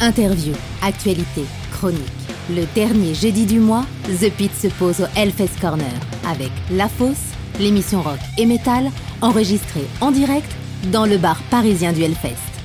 Interview, actualité, chronique. Le dernier jeudi du mois, The Pit se pose au Hellfest Corner avec La Fosse, l'émission rock et metal, enregistrée en direct dans le bar parisien du Hellfest.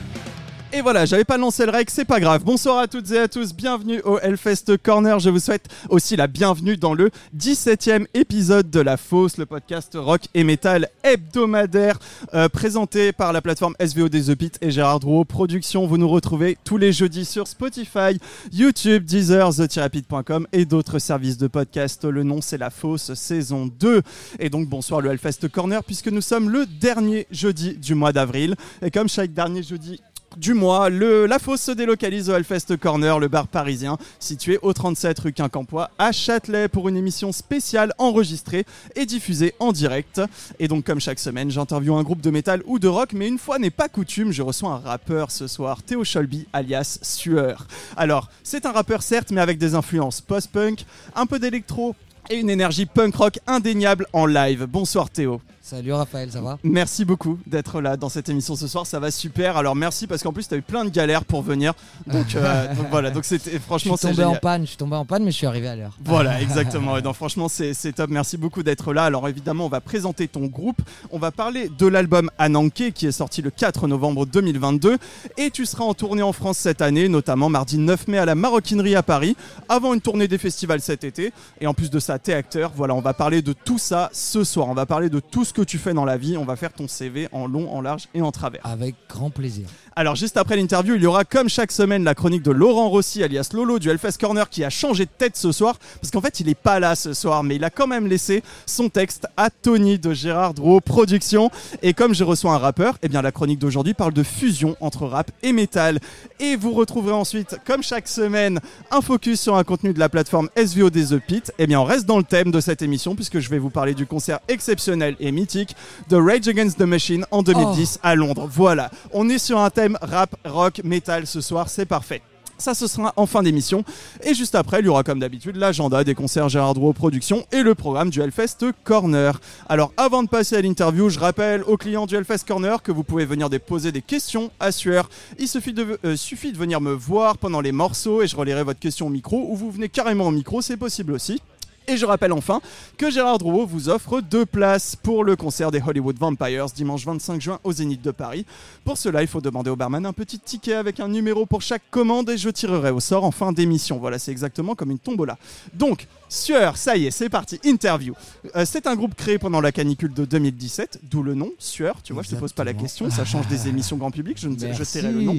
Et voilà, j'avais pas lancé le rec, c'est pas grave. Bonsoir à toutes et à tous, bienvenue au Hellfest Corner. Je vous souhaite aussi la bienvenue dans le 17e épisode de La Fosse, le podcast rock et metal hebdomadaire euh, présenté par la plateforme SVO des The Pit et Gérard Drouot Production. Vous nous retrouvez tous les jeudis sur Spotify, YouTube, Deezer, TheTherapy.com et d'autres services de podcast. Le nom c'est La Fosse saison 2. Et donc bonsoir le Hellfest Corner puisque nous sommes le dernier jeudi du mois d'avril. Et comme chaque dernier jeudi du mois. Le, la fosse se délocalise au Hellfest Corner, le bar parisien, situé au 37 rue Quincampoix à Châtelet pour une émission spéciale enregistrée et diffusée en direct. Et donc, comme chaque semaine, j'interviewe un groupe de métal ou de rock, mais une fois n'est pas coutume, je reçois un rappeur ce soir, Théo Scholby, alias Sueur. Alors, c'est un rappeur certes, mais avec des influences post-punk, un peu d'électro et une énergie punk rock indéniable en live. Bonsoir Théo. Salut Raphaël, ça va Merci beaucoup d'être là dans cette émission ce soir, ça va super. Alors merci parce qu'en plus tu as eu plein de galères pour venir. Donc, euh, donc voilà, donc c'était franchement Je suis tombé en panne, je suis tombé en panne mais je suis arrivé à l'heure. Voilà, exactement. Et donc franchement c'est top, merci beaucoup d'être là. Alors évidemment, on va présenter ton groupe, on va parler de l'album Ananke qui est sorti le 4 novembre 2022 et tu seras en tournée en France cette année, notamment mardi 9 mai à la Maroquinerie à Paris, avant une tournée des festivals cet été et en plus de ça, t'es acteur. Voilà, on va parler de tout ça ce soir. On va parler de tout ce que tu fais dans la vie. On va faire ton CV en long, en large et en travers. Avec grand plaisir. Alors juste après l'interview, il y aura comme chaque semaine la chronique de Laurent Rossi alias Lolo du Hellfest Corner qui a changé de tête ce soir. Parce qu'en fait il est pas là ce soir mais il a quand même laissé son texte à Tony de Gérard Drouot Production et comme je reçois un rappeur, eh bien la chronique d'aujourd'hui parle de fusion entre rap et métal. Et vous retrouverez ensuite comme chaque semaine un focus sur un contenu de la plateforme SVO des The Pit. Eh bien on reste dans le thème de cette émission puisque je vais vous parler du concert exceptionnel et mythique de Rage Against the Machine en 2010 à Londres. Voilà, on est sur un thème rap, rock, metal ce soir, c'est parfait. Ça, ce sera en fin d'émission. Et juste après, il y aura comme d'habitude l'agenda des concerts Gérard Drouot Productions et le programme du Hellfest Corner. Alors, avant de passer à l'interview, je rappelle aux clients du Hellfest Corner que vous pouvez venir déposer des questions à Sueur. Il suffit de, euh, suffit de venir me voir pendant les morceaux et je relirai votre question au micro ou vous venez carrément au micro, c'est possible aussi. Et je rappelle enfin que Gérard Drouot vous offre deux places pour le concert des Hollywood Vampires dimanche 25 juin au Zénith de Paris. Pour cela, il faut demander au barman un petit ticket avec un numéro pour chaque commande et je tirerai au sort en fin d'émission. Voilà, c'est exactement comme une tombola. Donc, Sueur, ça y est, c'est parti, interview. Euh, c'est un groupe créé pendant la canicule de 2017, d'où le nom, Sueur. Tu vois, je te pose pas la question, ça change des émissions grand public, je, ne, je tairai le nom.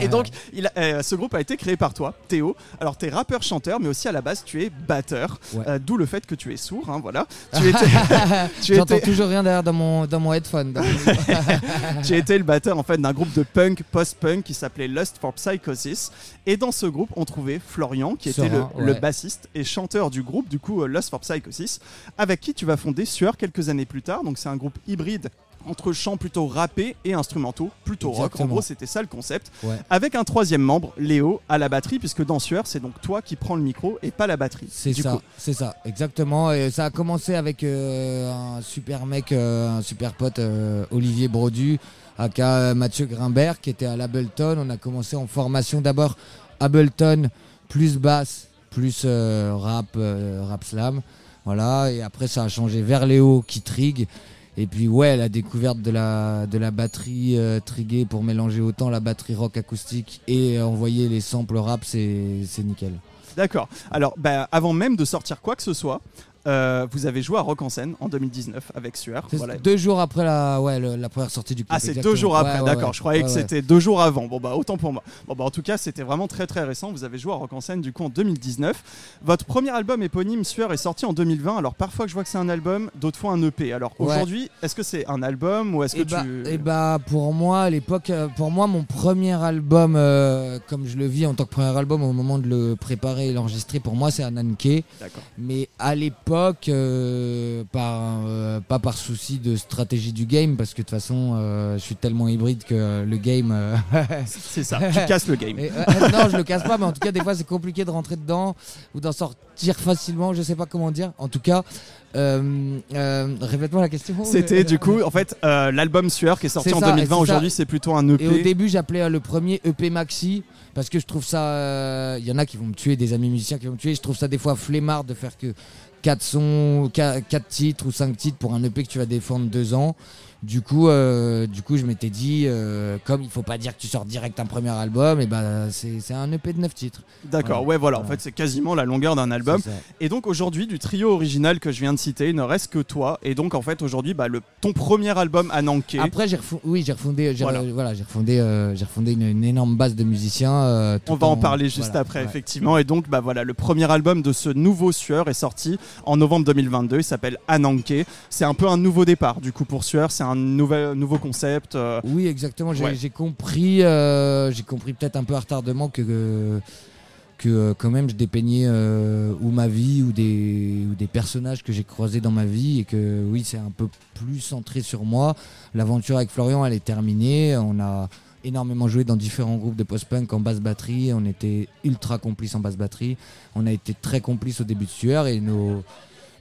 Et donc, il euh, ce groupe a été créé par toi, Théo. Alors, tu es rappeur-chanteur, mais aussi à la base, tu es batteur. Euh, d'où le fait que tu es sourd, hein, voilà. Tu J'entends toujours rien derrière dans mon, dans mon headphone. tu étais le batteur en fait d'un groupe de punk, post-punk qui s'appelait Lust for Psychosis. Et dans ce groupe, on trouvait Florian, qui était le, bassiste et chanteur du groupe, du coup euh, Lust for Psychosis, avec qui tu vas fonder Sueur quelques années plus tard. Donc c'est un groupe hybride entre chants plutôt rappés et instrumentaux plutôt rock. En gros, c'était ça le concept. Avec un troisième membre, Léo, à la batterie, puisque dans Sueur, c'est donc toi qui prends le micro et pas la batterie. C'est ça, c'est ça, exactement. Et ça a commencé avec euh, un super mec, euh, un super pote, euh, Olivier Brodu, aka Mathieu Grimbert, qui était à l'Ableton. On a commencé en formation d'abord Ableton, plus basse, plus rap, rap slam. Voilà, et après ça a changé vers Léo qui trigue. Et puis ouais, la découverte de la, de la batterie euh, triguée pour mélanger autant la batterie rock acoustique et envoyer les samples rap, c'est nickel. D'accord. Alors, bah, avant même de sortir quoi que ce soit, euh, vous avez joué à Rock en scène en 2019 avec Sueur. Voilà. Deux jours après la, ouais, la première sortie du clip. Ah, c'est deux jours après, d'accord. je croyais que c'était deux jours avant. Bon, bah, autant pour moi. Bon, bah, en tout cas, c'était vraiment très très récent. Vous avez joué à Rock en scène du coup en 2019. Votre premier album éponyme Sueur est sorti en 2020. Alors, parfois que je vois que c'est un album, d'autres fois un EP. Alors, aujourd'hui, est-ce que c'est un album ou est-ce que et bah, tu. Et bah, pour moi, à l'époque, euh, pour moi, mon premier album, euh, comme je le vis en tant que premier album au moment de le préparer et l'enregistrer, pour moi, c'est un Anke. D'accord. Mais à l'époque, l'époque, euh, par, euh, pas par souci de stratégie du game, parce que de toute façon, euh, je suis tellement hybride que le game. C'est ça, tu casses le game. et, non, je le casse pas, mais en tout cas, des fois, c'est compliqué de rentrer dedans ou d'en sortir facilement. Je sais pas comment dire. En tout cas, répète-moi la question. C'était du coup, en fait, l'album Sueur qui est sorti en ça, 2020. et c'est ça. Aujourd'hui, c'est plutôt un EP. Et au début, j'appelais le premier EP Maxi parce que je trouve ça. Il y en a qui vont me tuer, des amis musiciens qui vont me tuer. Je trouve ça des fois flemmard de faire que 4 sons, 4, titres ou 5 titres pour un EP que tu vas défendre 2 ans. Du coup, euh, du coup, je m'étais dit, euh, comme il faut pas dire que tu sors direct un premier album, et ben c'est c'est un EP de 9 titres. D'accord, ouais, voilà. En fait, c'est quasiment la longueur d'un album. Et donc aujourd'hui, du trio original que je viens de citer, il ne reste que toi. Et donc en fait, aujourd'hui, bah, le, ton premier album à Nanké. Après, j'ai refondé, oui, j'ai refondé, Voilà. j'ai refondé, euh, j'ai refondé une, une énorme base de musiciens. On va en en- parler juste voilà, après, ouais. effectivement. Et donc, bah voilà, le premier album de ce nouveau Sueur est sorti en novembre 2022. Il s'appelle Ananke. C'est un peu un nouveau départ, du coup, pour Sueur. C'est un nouvel, nouveau concept. euh, Oui, exactement. J'ai Ouais. compris, euh, j'ai compris peut-être un peu à retardement que que, que, euh, quand même je dépeignais euh, ou ma vie ou des ou des personnages que j'ai croisés dans ma vie et que oui, c'est un peu plus centré sur moi. L'aventure avec Florian, elle est terminée. On a énormément joué dans différents groupes de post-punk en basse batterie. On était ultra complices en basse batterie. On a été très complices au début de Sueur et nos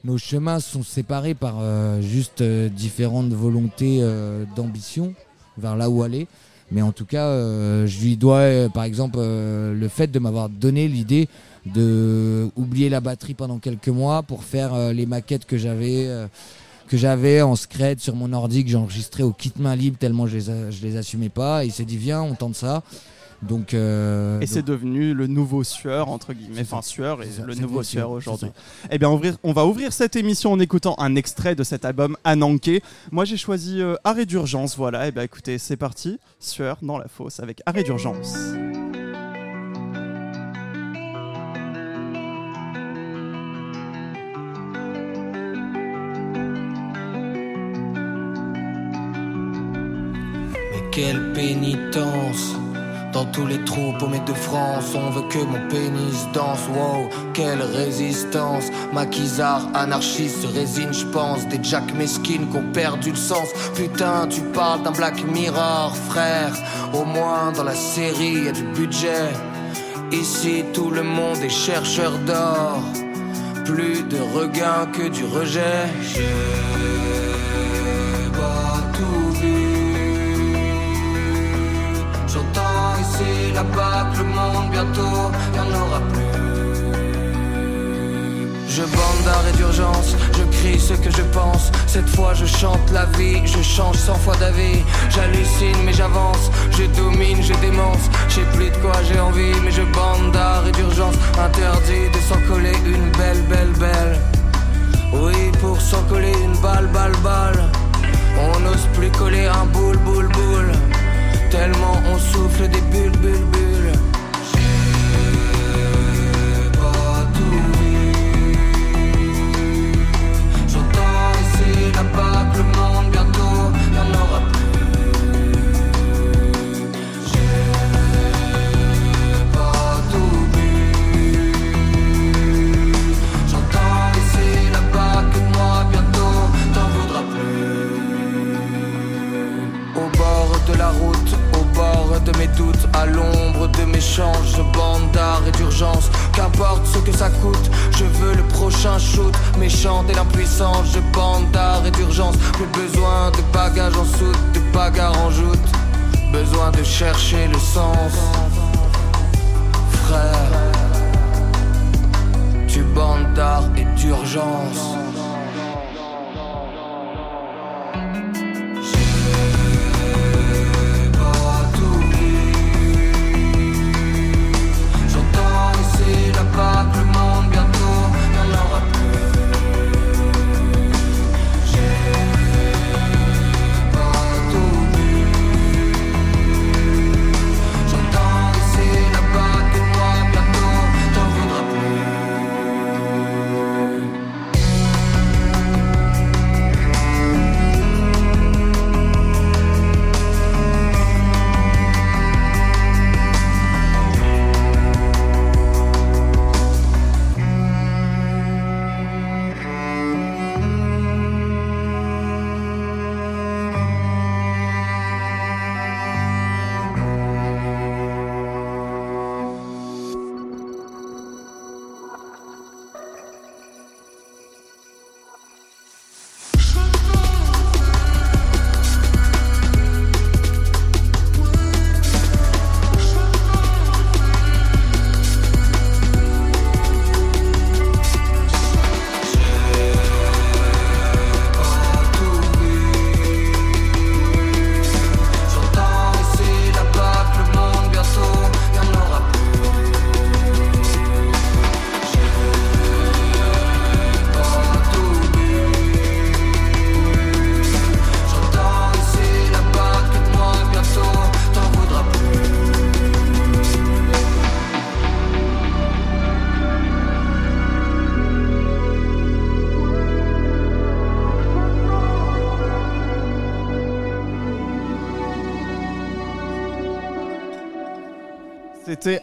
nos chemins sont séparés par euh, juste euh, différentes volontés euh, d'ambition vers là où aller. Mais en tout cas, je lui dois, par exemple, le fait de m'avoir donné l'idée de oublier la batterie pendant quelques mois pour faire les maquettes que j'avais que j'avais en scred sur mon ordi que j'enregistrais au kit main libre tellement je les, je les assumais pas. Il s'est dit viens, on tente ça. Donc, euh, Et c'est devenu le nouveau Sueur, entre guillemets. Enfin, Sueur et le nouveau Sueur aujourd'hui. Eh bien, on, ouvrir- on va ouvrir cette émission en écoutant un extrait de cet album Ananke. Moi, j'ai choisi euh, Arrêt d'urgence. Voilà. Et bien, écoutez, c'est parti. Sueur dans la fosse avec Arrêt d'urgence. Mais quelle pénitence Dans tous les trous paumés de France On veut que mon pénis danse. Wow, quelle résistance. Maquisard, anarchiste, résine j'pense Des Jack mesquines qui ont perdu le sens. Putain, tu parles d'un Black Mirror, frère. Au moins dans la série y a du budget. Ici tout le monde est chercheur d'or. Plus de regain que du rejet le monde bientôt y'en aura plus. Je bande d'arrêt d'urgence, je crie ce que je pense. Cette fois je chante la vie, je change cent fois d'avis. J'hallucine mais j'avance, je domine, je démence. Je sais plus de quoi j'ai envie, mais je bande d'arrêt d'urgence. Interdit de s'en coller une belle, belle, belle. Oui, pour s'en coller une balle, balle, balle. On n'ose plus coller un boule, boule, boule. Tellement on souffle des bulles, bulles, bulles. Doutes, à l'ombre de mes changes, je bande d'arrêt d'urgence. Qu'importe ce que ça coûte, je veux le prochain shoot. Méchante et l'impuissance, je bande d'arrêt d'urgence. Plus besoin de bagages en soute, de bagarres en joute. Besoin de chercher le sens. Frère, tu bandes d'art et d'urgence.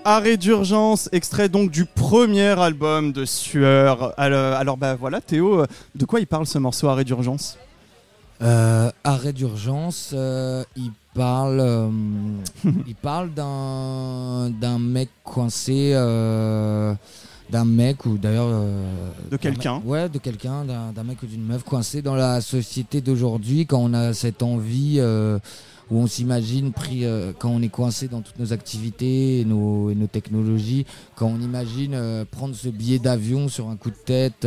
Arrêt d'urgence, extrait donc du premier album de Sueur. Alors, alors, bah voilà, Théo, euh, de quoi il parle ce morceau Arrêt d'urgence? Euh, arrêt d'urgence, euh, il parle, euh, il parle d'un d'un mec coincé, d'un mec ou d'ailleurs De quelqu'un. Ouais, de quelqu'un, d'un mec ou d'une meuf coincé dans la société d'aujourd'hui quand on a cette envie où on s'imagine pris euh, quand on est coincé dans toutes nos activités et nos, technologies, quand on imagine euh, prendre ce billet d'avion sur un coup de tête.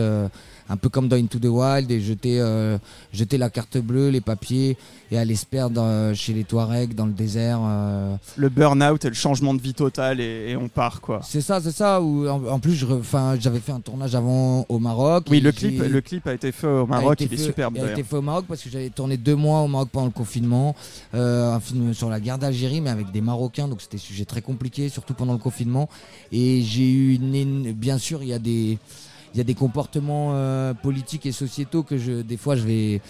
Un peu comme dans Into the Wild et jeter, euh, jeter la carte bleue, les papiers et aller se perdre euh, chez les Touaregs dans le désert. euh. Le burn-out et le changement de vie total et, et on part quoi. C'est ça, c'est ça. Où, en, en plus, j'avais fait un tournage avant au Maroc. Oui, le clip, le clip a été fait au Maroc, il est fait- superbe Il a été fait au Maroc parce que j'avais tourné deux mois au Maroc pendant le confinement. Euh, un film sur la guerre d'Algérie, mais avec des Marocains, donc c'était un sujet très compliqué, surtout pendant le confinement. Et j'ai eu une, bien sûr, il y a des, il y a des comportements euh, politiques et sociétaux que je, des fois, je vais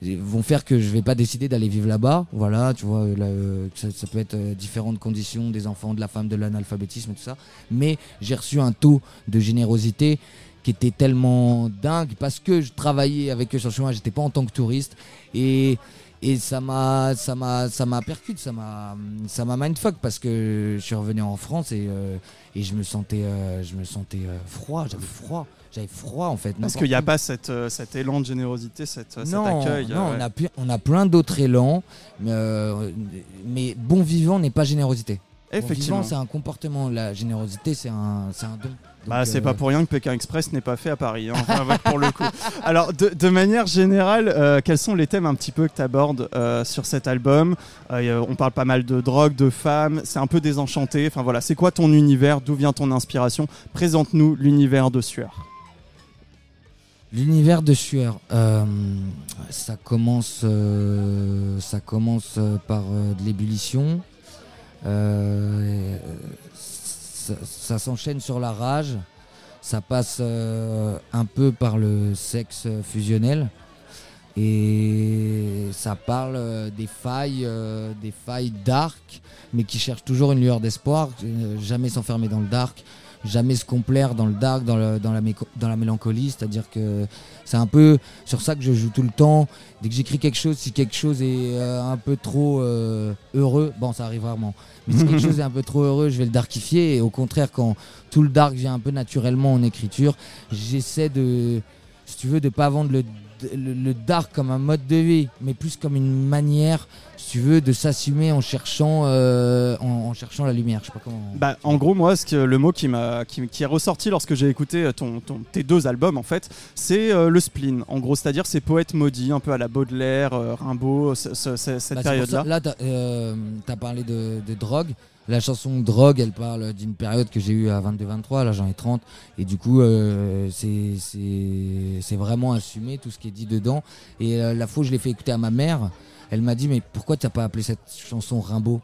vont faire que je vais pas décider d'aller vivre là-bas. Voilà, tu vois, là, euh, ça, ça peut être euh, différentes conditions des enfants, de la femme, de l'analphabétisme tout ça. Mais j'ai reçu un taux de générosité qui était tellement dingue parce que je travaillais avec eux sur le chemin, j'étais pas en tant que touriste et et ça m'a ça m'a ça m'a percute, ça m'a ça m'a mindfuck parce que je suis revenu en France et euh, et je me sentais euh, je me sentais euh, froid, j'avais froid, j'avais froid en fait. Parce qu'il n'y a pas cette, cet élan de générosité, cette, cet non, accueil. non, on a pu- on a plein d'autres élans, mais, mais bon vivant n'est pas générosité. Bon Effectivement. vivant, c'est un comportement. La générosité, c'est un, c'est un don. Bah, c'est euh, pas pour rien que Pékin Express n'est pas fait à Paris, hein, enfin, pour le coup. Alors, de, de manière générale, euh, quels sont les thèmes un petit peu que tu abordes sur cet album? Euh, On parle pas mal de drogue, de femmes, c'est un peu désenchanté. Enfin voilà, c'est quoi ton univers? D'où vient ton inspiration? Présente-nous l'univers de Sueur. L'univers de Sueur, euh, ça commence, euh, ça commence euh, par euh, de l'ébullition. Euh, ça s'enchaîne sur la rage. Ça passe euh, un peu par le sexe fusionnel. Et ça parle euh, des failles, euh, des failles dark, mais qui cherchent toujours une lueur d'espoir. jamais s'enfermer dans le dark, jamais se complaire dans le dark, dans, le- dans, la, méco- dans la mélancolie. C'est-à-dire que c'est un peu sur ça que je joue tout le temps. Dès que j'écris quelque chose, si quelque chose est euh, un peu trop euh, heureux, bon, ça arrive rarement. Mais si quelque chose est un peu trop heureux, je vais le darkifier. Et au contraire, quand tout le dark vient un peu naturellement en écriture, j'essaie de, si tu veux, de pas vendre le, le, le dark comme un mode de vie, mais plus comme une manière, si tu veux, de s'assumer en cherchant, euh, en, en cherchant la lumière. Je sais pas comment. Bah, en gros, moi, ce que, le mot qui, m'a, qui, qui est ressorti lorsque j'ai écouté euh, ton, ton- tes deux albums, en fait, c'est euh, le spleen. En gros, c'est-à-dire ces poètes maudits, un peu à la Baudelaire, euh, Rimbaud, ce- ce- ce- cette Bah, période-là. Là, t'as euh, t'as parlé de, de drogue. La chanson Drogue, elle parle d'une période que j'ai eue à 22-23, là j'en ai 30. Et du coup, euh, c'est- vraiment assumé tout ce qui est dit dedans. Et euh, la fois je l'ai fait écouter à ma mère, elle m'a dit Mais pourquoi t'as pas appelé cette chanson Rimbaud?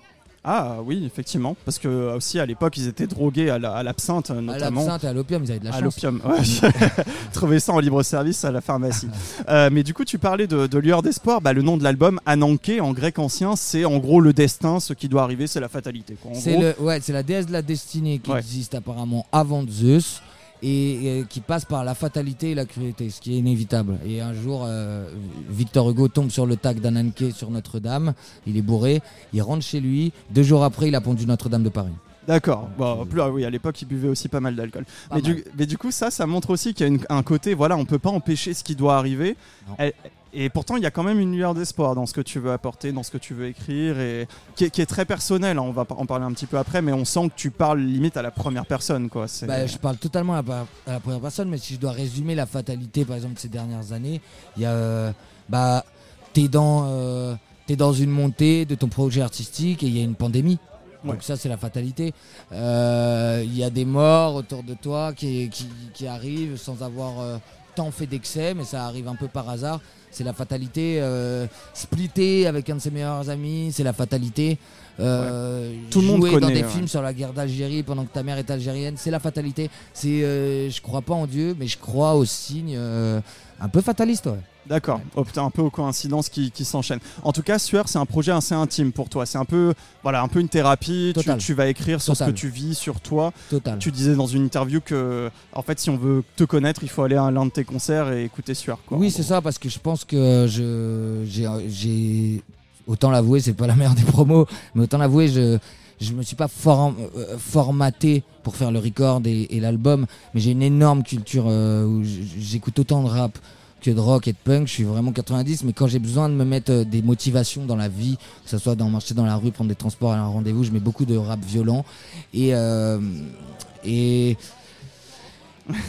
Ah oui, effectivement, parce que euh, aussi à l'époque, ils étaient drogués à, la- à l'absinthe, euh, À notamment. l'absinthe et à l'opium, ils avaient de la À chance. l'opium, ouais. Trouver ça en libre service à la pharmacie. Euh, mais du coup, tu parlais de, de lueur d'espoir. Bah, le nom de l'album, Ananké, en grec ancien, c'est en gros le destin, ce qui doit arriver, c'est la fatalité. C'est gros, ouais, la déesse de la destinée qui Ouais. existe apparemment avant Zeus et, qui passe par la fatalité et la cruauté, ce qui est inévitable. Et un jour, euh, Victor Hugo tombe sur le tag d'Ananké sur Notre-Dame. Il est bourré, il rentre chez lui. Deux jours après, il a pondu Notre-Dame de Paris. D'accord. Bon, plus, ah oui, à l'époque, ils buvaient aussi pas mal d'alcool. Mais du, mais du coup, ça, ça montre aussi qu'il y a une- un côté, voilà, on peut pas empêcher ce qui doit arriver. Elle- et pourtant, il y a quand même une lueur d'espoir dans ce que tu veux apporter, dans ce que tu veux écrire, et qui est, qui est très personnel. hein. On va en parler un petit peu après, mais on sent que tu parles limite à la première personne, quoi. Bah, je parle totalement à la, à la première personne, mais si je dois résumer la fatalité, par exemple, de ces dernières années, il y a. euh, bah, t'es dans, euh, t'es dans une montée de ton projet artistique et il y a une pandémie. Donc Ouais. ça, c'est la fatalité. Euh, Il y a des morts autour de toi qui, qui, qui arrivent sans avoir euh, tant fait d'excès, mais ça arrive un peu par hasard. C'est la fatalité. Euh, splitter avec un de ses meilleurs amis, c'est la fatalité. Euh, Tout le monde jouer dans connaît, des ouais. films sur la guerre d'Algérie pendant que ta mère est algérienne, c'est la fatalité. C'est, euh, je crois pas en Dieu, mais je crois aux signes euh, un peu fatalistes. Ouais. D'accord. Oh putain, un peu aux coïncidences qui, qui s'enchaînent. En tout cas, Sueur, c'est un projet assez intime pour toi. C'est un peu, voilà, un peu une thérapie. Tu, vas écrire sur Total. ce que tu vis, sur toi. Total. Tu disais dans une interview que, en fait, si on veut te connaître, il faut aller à l'un de tes concerts et écouter Sueur. Quoi, oui, c'est ça, parce que je pense que je, j'ai, autant l'avouer, c'est pas la meilleure des promos, mais autant l'avouer, je, je me suis pas form- euh, formaté pour faire le record et, l'album, mais j'ai une énorme culture euh, où j'écoute autant de rap que de rock et de punk. Je suis vraiment 90, mais quand j'ai besoin de me mettre euh, des motivations dans la vie, que ce soit dans marcher dans la rue, prendre des transports à un rendez-vous, je mets beaucoup de rap violent et et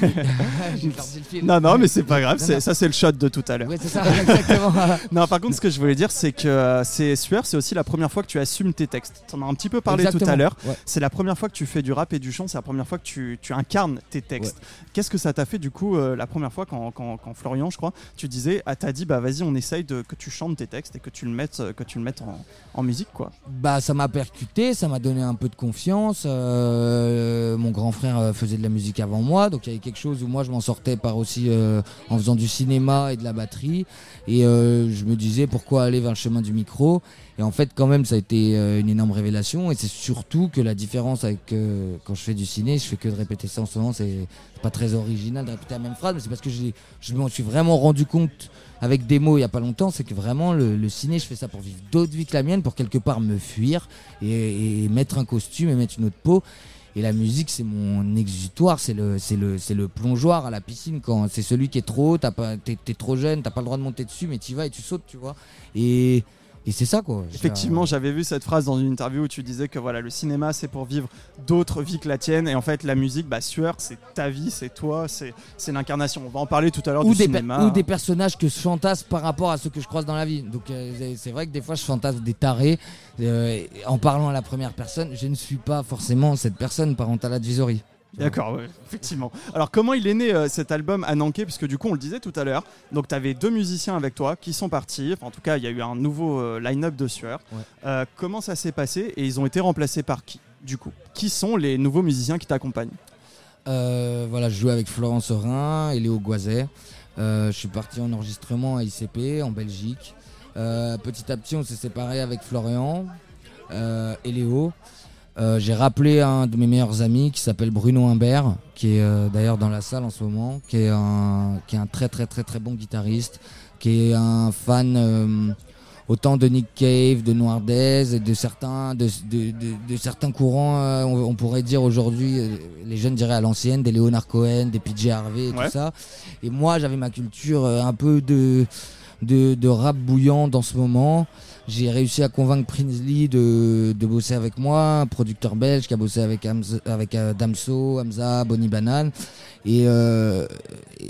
J'ai perdu le fil. Non, non, mais c'est pas grave. C'est-. Ça, c'est le shot de tout à l'heure. Ouais, c'est ça, exactement. Non, par contre, ce que je voulais dire, c'est que euh, c'est Sueur, c'est aussi la première fois que tu assumes tes textes. T'en as un petit peu parlé tout à Exactement. l'heure. Ouais. C'est la première fois que tu fais du rap et du chant. C'est la première fois que tu, tu incarnes tes textes. Qu'est-ce que ça t'a fait du coup euh, la première fois quand, quand- quand Florian, je crois, tu disais, ah, t'as dit, bah vas-y, on essaye de, que tu chantes tes textes et que tu le mettes, euh, que tu le mettes en, en musique, quoi. Bah, ça m'a percuté, ça m'a donné un peu de confiance. Euh, mon grand frère euh, faisait de la musique avant moi, donc il y avait quelque chose où moi je m'en sortais par aussi euh, en faisant du cinéma et de la batterie. Et euh, je me disais pourquoi aller vers le chemin du micro? Et en fait, quand même, ça a été euh, une énorme révélation. Et c'est surtout que la différence avec quand je fais du ciné, je fais que de répéter ça en ce moment. C'est pas très original de répéter la même phrase, mais c'est parce que je m'en suis vraiment rendu compte avec des mots il y a pas longtemps, c'est que vraiment le, ciné, je fais ça pour vivre d'autres vies que la mienne, pour quelque part me fuir et mettre un costume et mettre une autre peau. Et la musique, c'est mon exutoire, c'est le, c'est le, c'est le plongeoir à la piscine quand c'est celui qui est trop haut, pas, t'es, t'es trop jeune, t'as pas le droit de monter dessus, mais tu vas et tu sautes, tu vois. Et, et c'est ça quoi. Effectivement, j'avais vu cette phrase dans une interview où tu disais que voilà, le cinéma c'est pour vivre d'autres vies que la tienne et en fait la musique, bah Sueur, c'est ta vie, c'est toi, c'est c'est l'incarnation. On va en parler tout à l'heure ou du des, cinéma. ou des personnages que je fantasme par rapport à ceux que je croise dans la vie. Donc euh, c'est- vrai que des fois je fantasme des tarés euh, en parlant à la première personne. Je ne suis pas forcément cette personne parental advisory. D'accord, ouais, effectivement. Alors comment il est né euh, cet album à Nanké? Puisque du coup on le disait tout à l'heure, donc tu avais deux musiciens avec toi qui sont partis, Enfin, en tout cas il y a eu un nouveau euh, line-up de Sueur. Ouais. Euh, comment ça s'est passé et ils ont été remplacés par qui du coup? Qui sont les nouveaux musiciens qui t'accompagnent? Euh, voilà, je jouais avec Florent Sorin et Léo Goiset. Euh, je suis parti en enregistrement à ICP en Belgique. Petit à petit, on s'est séparé avec Florian et Léo. Euh, J'ai rappelé un de mes meilleurs amis qui s'appelle Bruno Imbert, qui est euh, d'ailleurs dans la salle en ce moment, qui est un, qui est un très très très très bon guitariste, qui est un fan euh, autant de Nick Cave, de Noirdez et de certains, de, de- de- de certains courants, euh, on, on pourrait dire aujourd'hui, euh, les jeunes diraient à l'ancienne, des Leonard Cohen, des PJ Harvey et Ouais. tout ça. Et moi, j'avais ma culture euh, un peu de, de, de rap bouillant dans ce moment. J'ai réussi à convaincre Prinsley de, de bosser avec moi, un producteur belge qui a bossé avec, euh, Damso, Hamza, Bonnie Banane. Et, euh,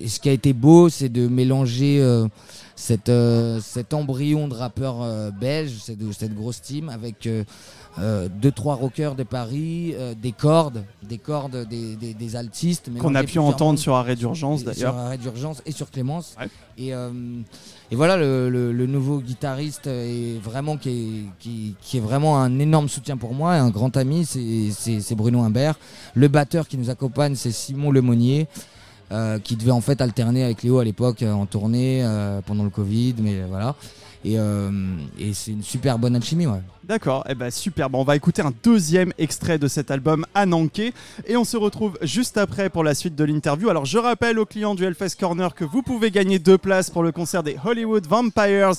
ce qui a été beau, c'est de mélanger euh, cette, euh, cet embryon de rappeur euh, belge, cette, cette grosse team, avec euh, deux trois rockers de Paris, euh, des cordes, des cordes, des, des, des altistes. Qu'on a pu entendre sur Arrêt d'urgence d'ailleurs. Sur Arrêt d'urgence et sur Clémence. Ouais. Et, euh, et voilà, le, le- le nouveau guitariste est vraiment qui est, qui, qui est vraiment un énorme soutien pour moi et un grand ami, c'est- Bruno Imbert. Le batteur qui nous accompagne, c'est Simon Lemonnier. euh, qui devait en fait alterner avec Léo à l'époque euh, en tournée euh, pendant le Covid, mais voilà. Et, euh, et c'est une super bonne alchimie, ouais. D'accord, eh ben super. Bon, on va écouter un deuxième extrait de cet album Ananké et on se retrouve juste après pour la suite de l'interview. Alors je rappelle aux clients du Hellfest Corner que vous pouvez gagner deux places pour le concert des Hollywood Vampires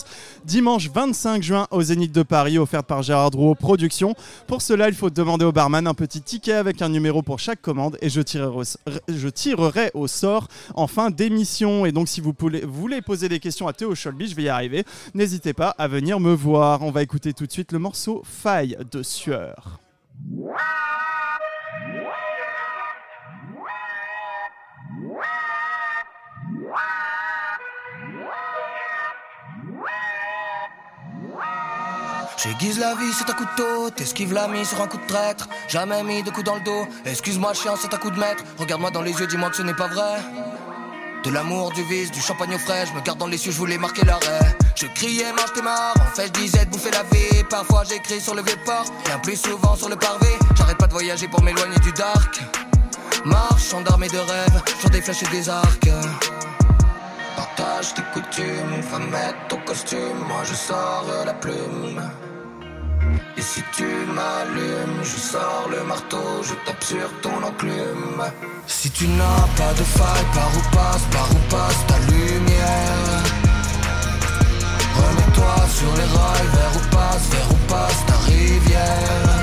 dimanche 25 juin au Zénith de Paris offert par Gérard Drouot Productions. Pour cela, il faut demander au barman un petit ticket avec un numéro pour chaque commande et je tirerai au, je tirerai au sort en fin d'émission. Et donc si vous voulez poser des questions à Théo Scholby, je vais y arriver. N'hésitez pas à venir me voir. On va écouter tout de suite le morceau Faille de Sueur. J'aiguise la vie, c'est un couteau, t'esquives l'ami sur un coup de traître. Jamais mis de coup dans le dos, excuse-moi chien, c'est un coup de maître. Regarde-moi dans les yeux, dis-moi que ce n'est pas vrai. De l'amour, du vice, du champagne au frais, je me garde dans les cieux, je voulais marquer l'arrêt. Je criais, mange tes marre, en fait je disais de bouffer la vie. Parfois j'écris sur le vieux port, bien plus souvent sur le pavé. J'arrête pas de voyager pour m'éloigner du dark. Marche, d'armée de rêve, j'en des flèches et des arcs. Partage tes coutumes, va mettre ton costume, moi je sors la plume. Et si tu m'allumes, je sors le marteau, je tape sur ton enclume. Si tu n'as pas de faille, par où passe, par où passe ta lumière? Remets-toi sur les rails, vers où passe, vers où passe ta rivière.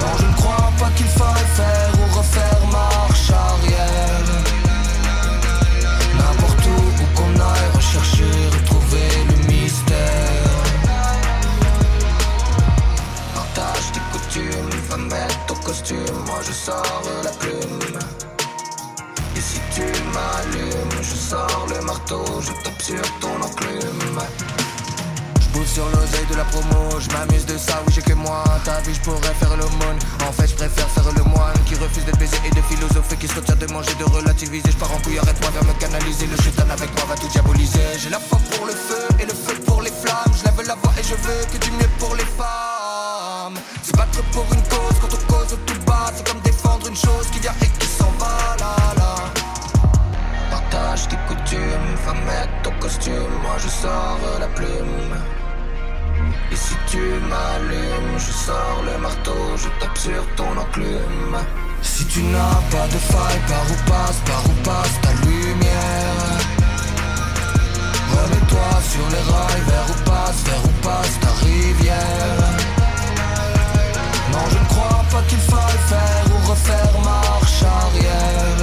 Non, je ne crois pas qu'il faille faire ou refaire marche arrière. N'importe où, où qu'on aille rechercher, retrouver moi je sors la plume et si tu m'allumes, je sors le marteau, je tape sur ton enclume. Sur l'oseille de la promo, je m'amuse de ça, oui j'ai que moi. Ta vie, je pourrais faire l'aumône. En fait, je préfère faire le moine qui refuse d'être baisé et de philosopher, qui se retient de manger, de relativiser. Je pars en couille, arrête-moi, viens me canaliser. Le chétan avec moi va tout diaboliser. J'ai la foi pour le feu et le feu pour les flammes. Je lève la voix et je veux que du mieux pour les femmes. Se battre pour une cause, quand tout bas, c'est comme défendre une chose qui vient et qui s'en va là là. Partage tes coutumes, va mettre ton costume, moi je sors la plume. Et si tu m'allumes, je sors le marteau, je tape sur ton enclume. Si tu n'as pas de faille, par où passe, par où passe ta lumière? Remets-toi sur les rails, vers où passe, vers où passe ta rivière? Non, je qu'il faille faire ou refaire marche arrière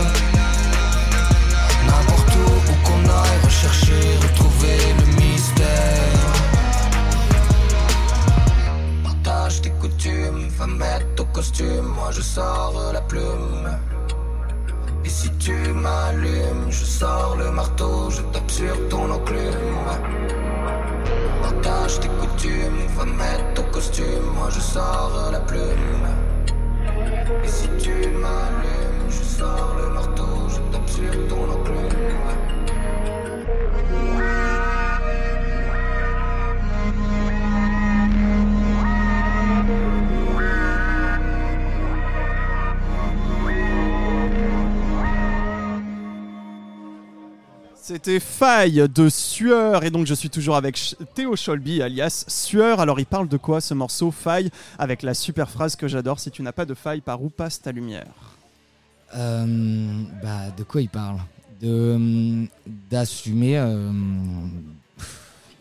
N'importe où, où qu'on aille rechercher, retrouver le mystère Partage tes coutumes, va mettre ton costume, moi je sors la plume. Et si tu m'allumes, je sors le marteau, je tape sur ton enclume. Partage tes coutumes, va mettre ton costume, moi je sors la plume. Et si tu C'était Faille de Sueur et donc je suis toujours avec Théo Scholby alias Sueur. Alors il parle de quoi ce morceau Faille avec la super phrase que j'adore si tu n'as pas de faille par où passe ta lumière? Euh, bah, de quoi il parle? De hum, d'assumer. euh.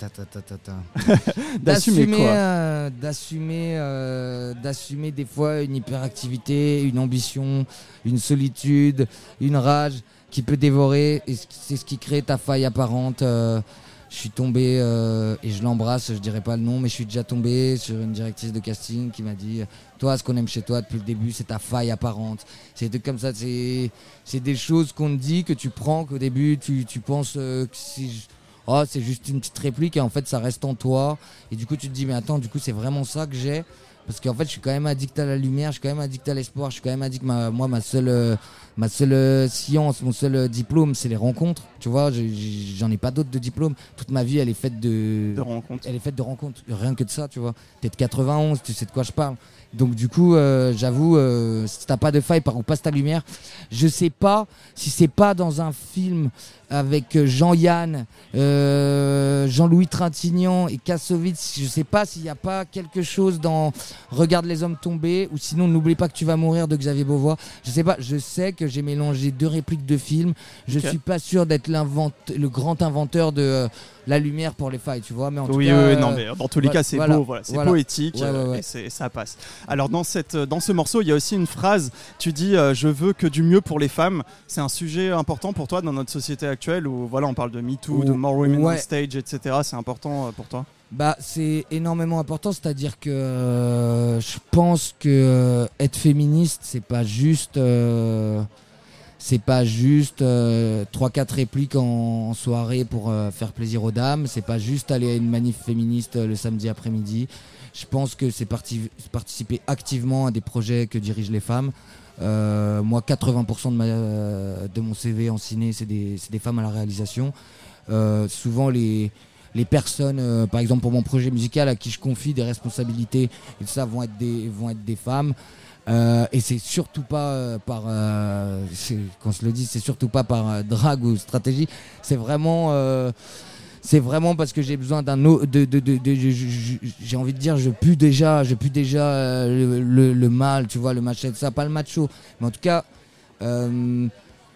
D'assumer quoi? euh, D'assumer, euh, d'assumer des fois une hyperactivité, une ambition, une solitude, une rage qui peut dévorer. Et c'est ce qui crée ta faille apparente. euh, je suis tombé euh, et je l'embrasse, je dirais pas le nom, mais je suis déjà tombé sur une directrice de casting qui m'a dit Toi, ce qu'on aime chez toi depuis le début, c'est ta faille apparente. C'est comme ça, c'est des choses qu'on te dit, que tu prends, qu'au début, tu, tu penses euh, que ju- oh, c'est juste une petite réplique et en fait, ça reste en toi. Et du coup, tu te dis Mais attends, du coup, c'est vraiment ça que j'ai parce qu'en fait, je suis quand même addict à la lumière, je suis quand même addict à l'espoir, je suis quand même addict. Ma, moi, ma seule, ma seule euh, science, mon seul euh, diplôme, c'est les rencontres. Tu vois, j'en ai pas d'autres de diplôme. Toute ma vie, elle est faite de, de rencontre elle est faite de rencontres. Rien que de ça, tu vois. T'es de 91, tu sais de quoi je parle. Donc du coup, euh, j'avoue, euh, si t'as pas de faille par où passe ta lumière, je sais pas si c'est pas dans un film avec euh, Jean-Yann, euh, Jean-Louis Trintignant et Kassovitz, je sais pas s'il n'y a pas quelque chose dans Regarde les hommes tomber ou sinon N'oublie pas que tu vas mourir de Xavier Beauvois. Je sais pas, je sais que j'ai mélangé deux répliques de films. Je Ok. suis pas sûr d'être le grand inventeur de euh, la lumière pour les failles, tu vois. Mais en tout oui, cas, oui, non, mais dans tous les voilà, cas, c'est voilà, beau, voilà, c'est poétique Ouais, ouais, ouais. et ça passe. Alors, dans, cette, dans ce morceau, il y a aussi une phrase Tu dis euh, Je veux que du mieux pour les femmes. C'est un sujet important pour toi dans notre société actuelle? Où voilà, on parle de MeToo, de Ou- More Women ouais. on Stage, etc. C'est important euh, pour toi Bah, c'est énormément important, c'est-à-dire que euh, je pense que euh, être féministe, c'est pas juste, euh, c'est pas juste trois 4 quatre répliques en, en soirée pour faire plaisir aux dames. C'est pas juste aller à une manif féministe le samedi après-midi. Je pense que c'est parti- participer activement à des projets que dirigent les femmes. Euh, moi, 80% de, ma, de mon CV en ciné, c'est des, des femmes à la réalisation. Euh, souvent, les, les personnes, euh, par exemple pour mon projet musical, à qui je confie des responsabilités, et ça, vont être des, vont être des femmes. Euh, et c'est surtout pas euh, par, euh, qu'on se le dit, c'est surtout pas par drague ou stratégie. C'est vraiment, c'est vraiment parce que j'ai besoin d'un autre, de, de, j'ai envie de dire, je pue déjà, je pue déjà euh, le, le, mal, tu vois, le macho de ça, pas le macho, mais en tout cas. euh,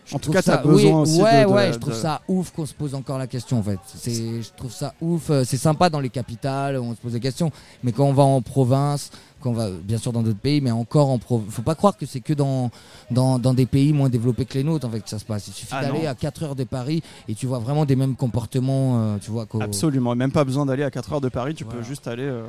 je En tout trouve cas, t'as ça- besoin oui, aussi ouais, de- de- ouais, je trouve de- ça ouf qu'on se pose encore la question en fait. C'est, je trouve ça ouf. euh, C'est sympa dans les capitales, on se pose des questions, mais quand on va en province, quand on va bien sûr dans d'autres pays, mais encore en province, faut pas croire que c'est que dans, dans, dans des pays moins développés que les nôtres en fait que ça se passe. Il suffit Ah d'aller à 4 heures de Paris et tu vois vraiment des mêmes comportements, euh, tu vois. Absolument, même pas besoin d'aller à 4 heures de Paris, tu peux juste aller euh,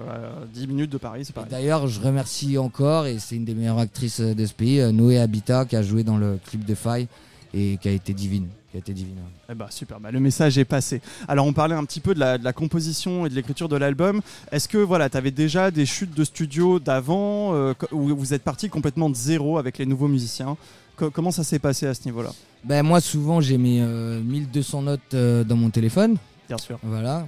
à 10 minutes de Paris, c'est Et pareil. D'ailleurs, je remercie encore, et c'est une des meilleures actrices euh, de ce pays, Noé Habitat, qui a joué dans le clip de Faille et qui a été divine. Qui a été divine. Eh bah super, bah, le message est passé. Alors on parlait un petit peu de la, de la composition et de l'écriture de l'album. Est-ce que voilà, tu avais déjà des chutes de studio d'avant euh, où vous êtes parti complètement de zéro avec les nouveaux musiciens? Co- Comment ça s'est passé à ce niveau-là? Ben, moi, souvent, j'ai mes euh, 1200 notes euh, dans mon téléphone. Bien sûr. Voilà.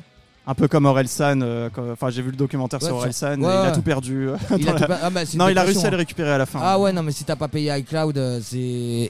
Un peu comme Orelsan, euh, enfin j'ai vu le documentaire Ouais, sur Orelsan, ouais, il a tout perdu. Il dans a la- tout pas- ah, bah, Non, il a réussi à le hein. récupérer à la fin. Ah ouais, non, mais si t'as pas payé iCloud, euh, c'est.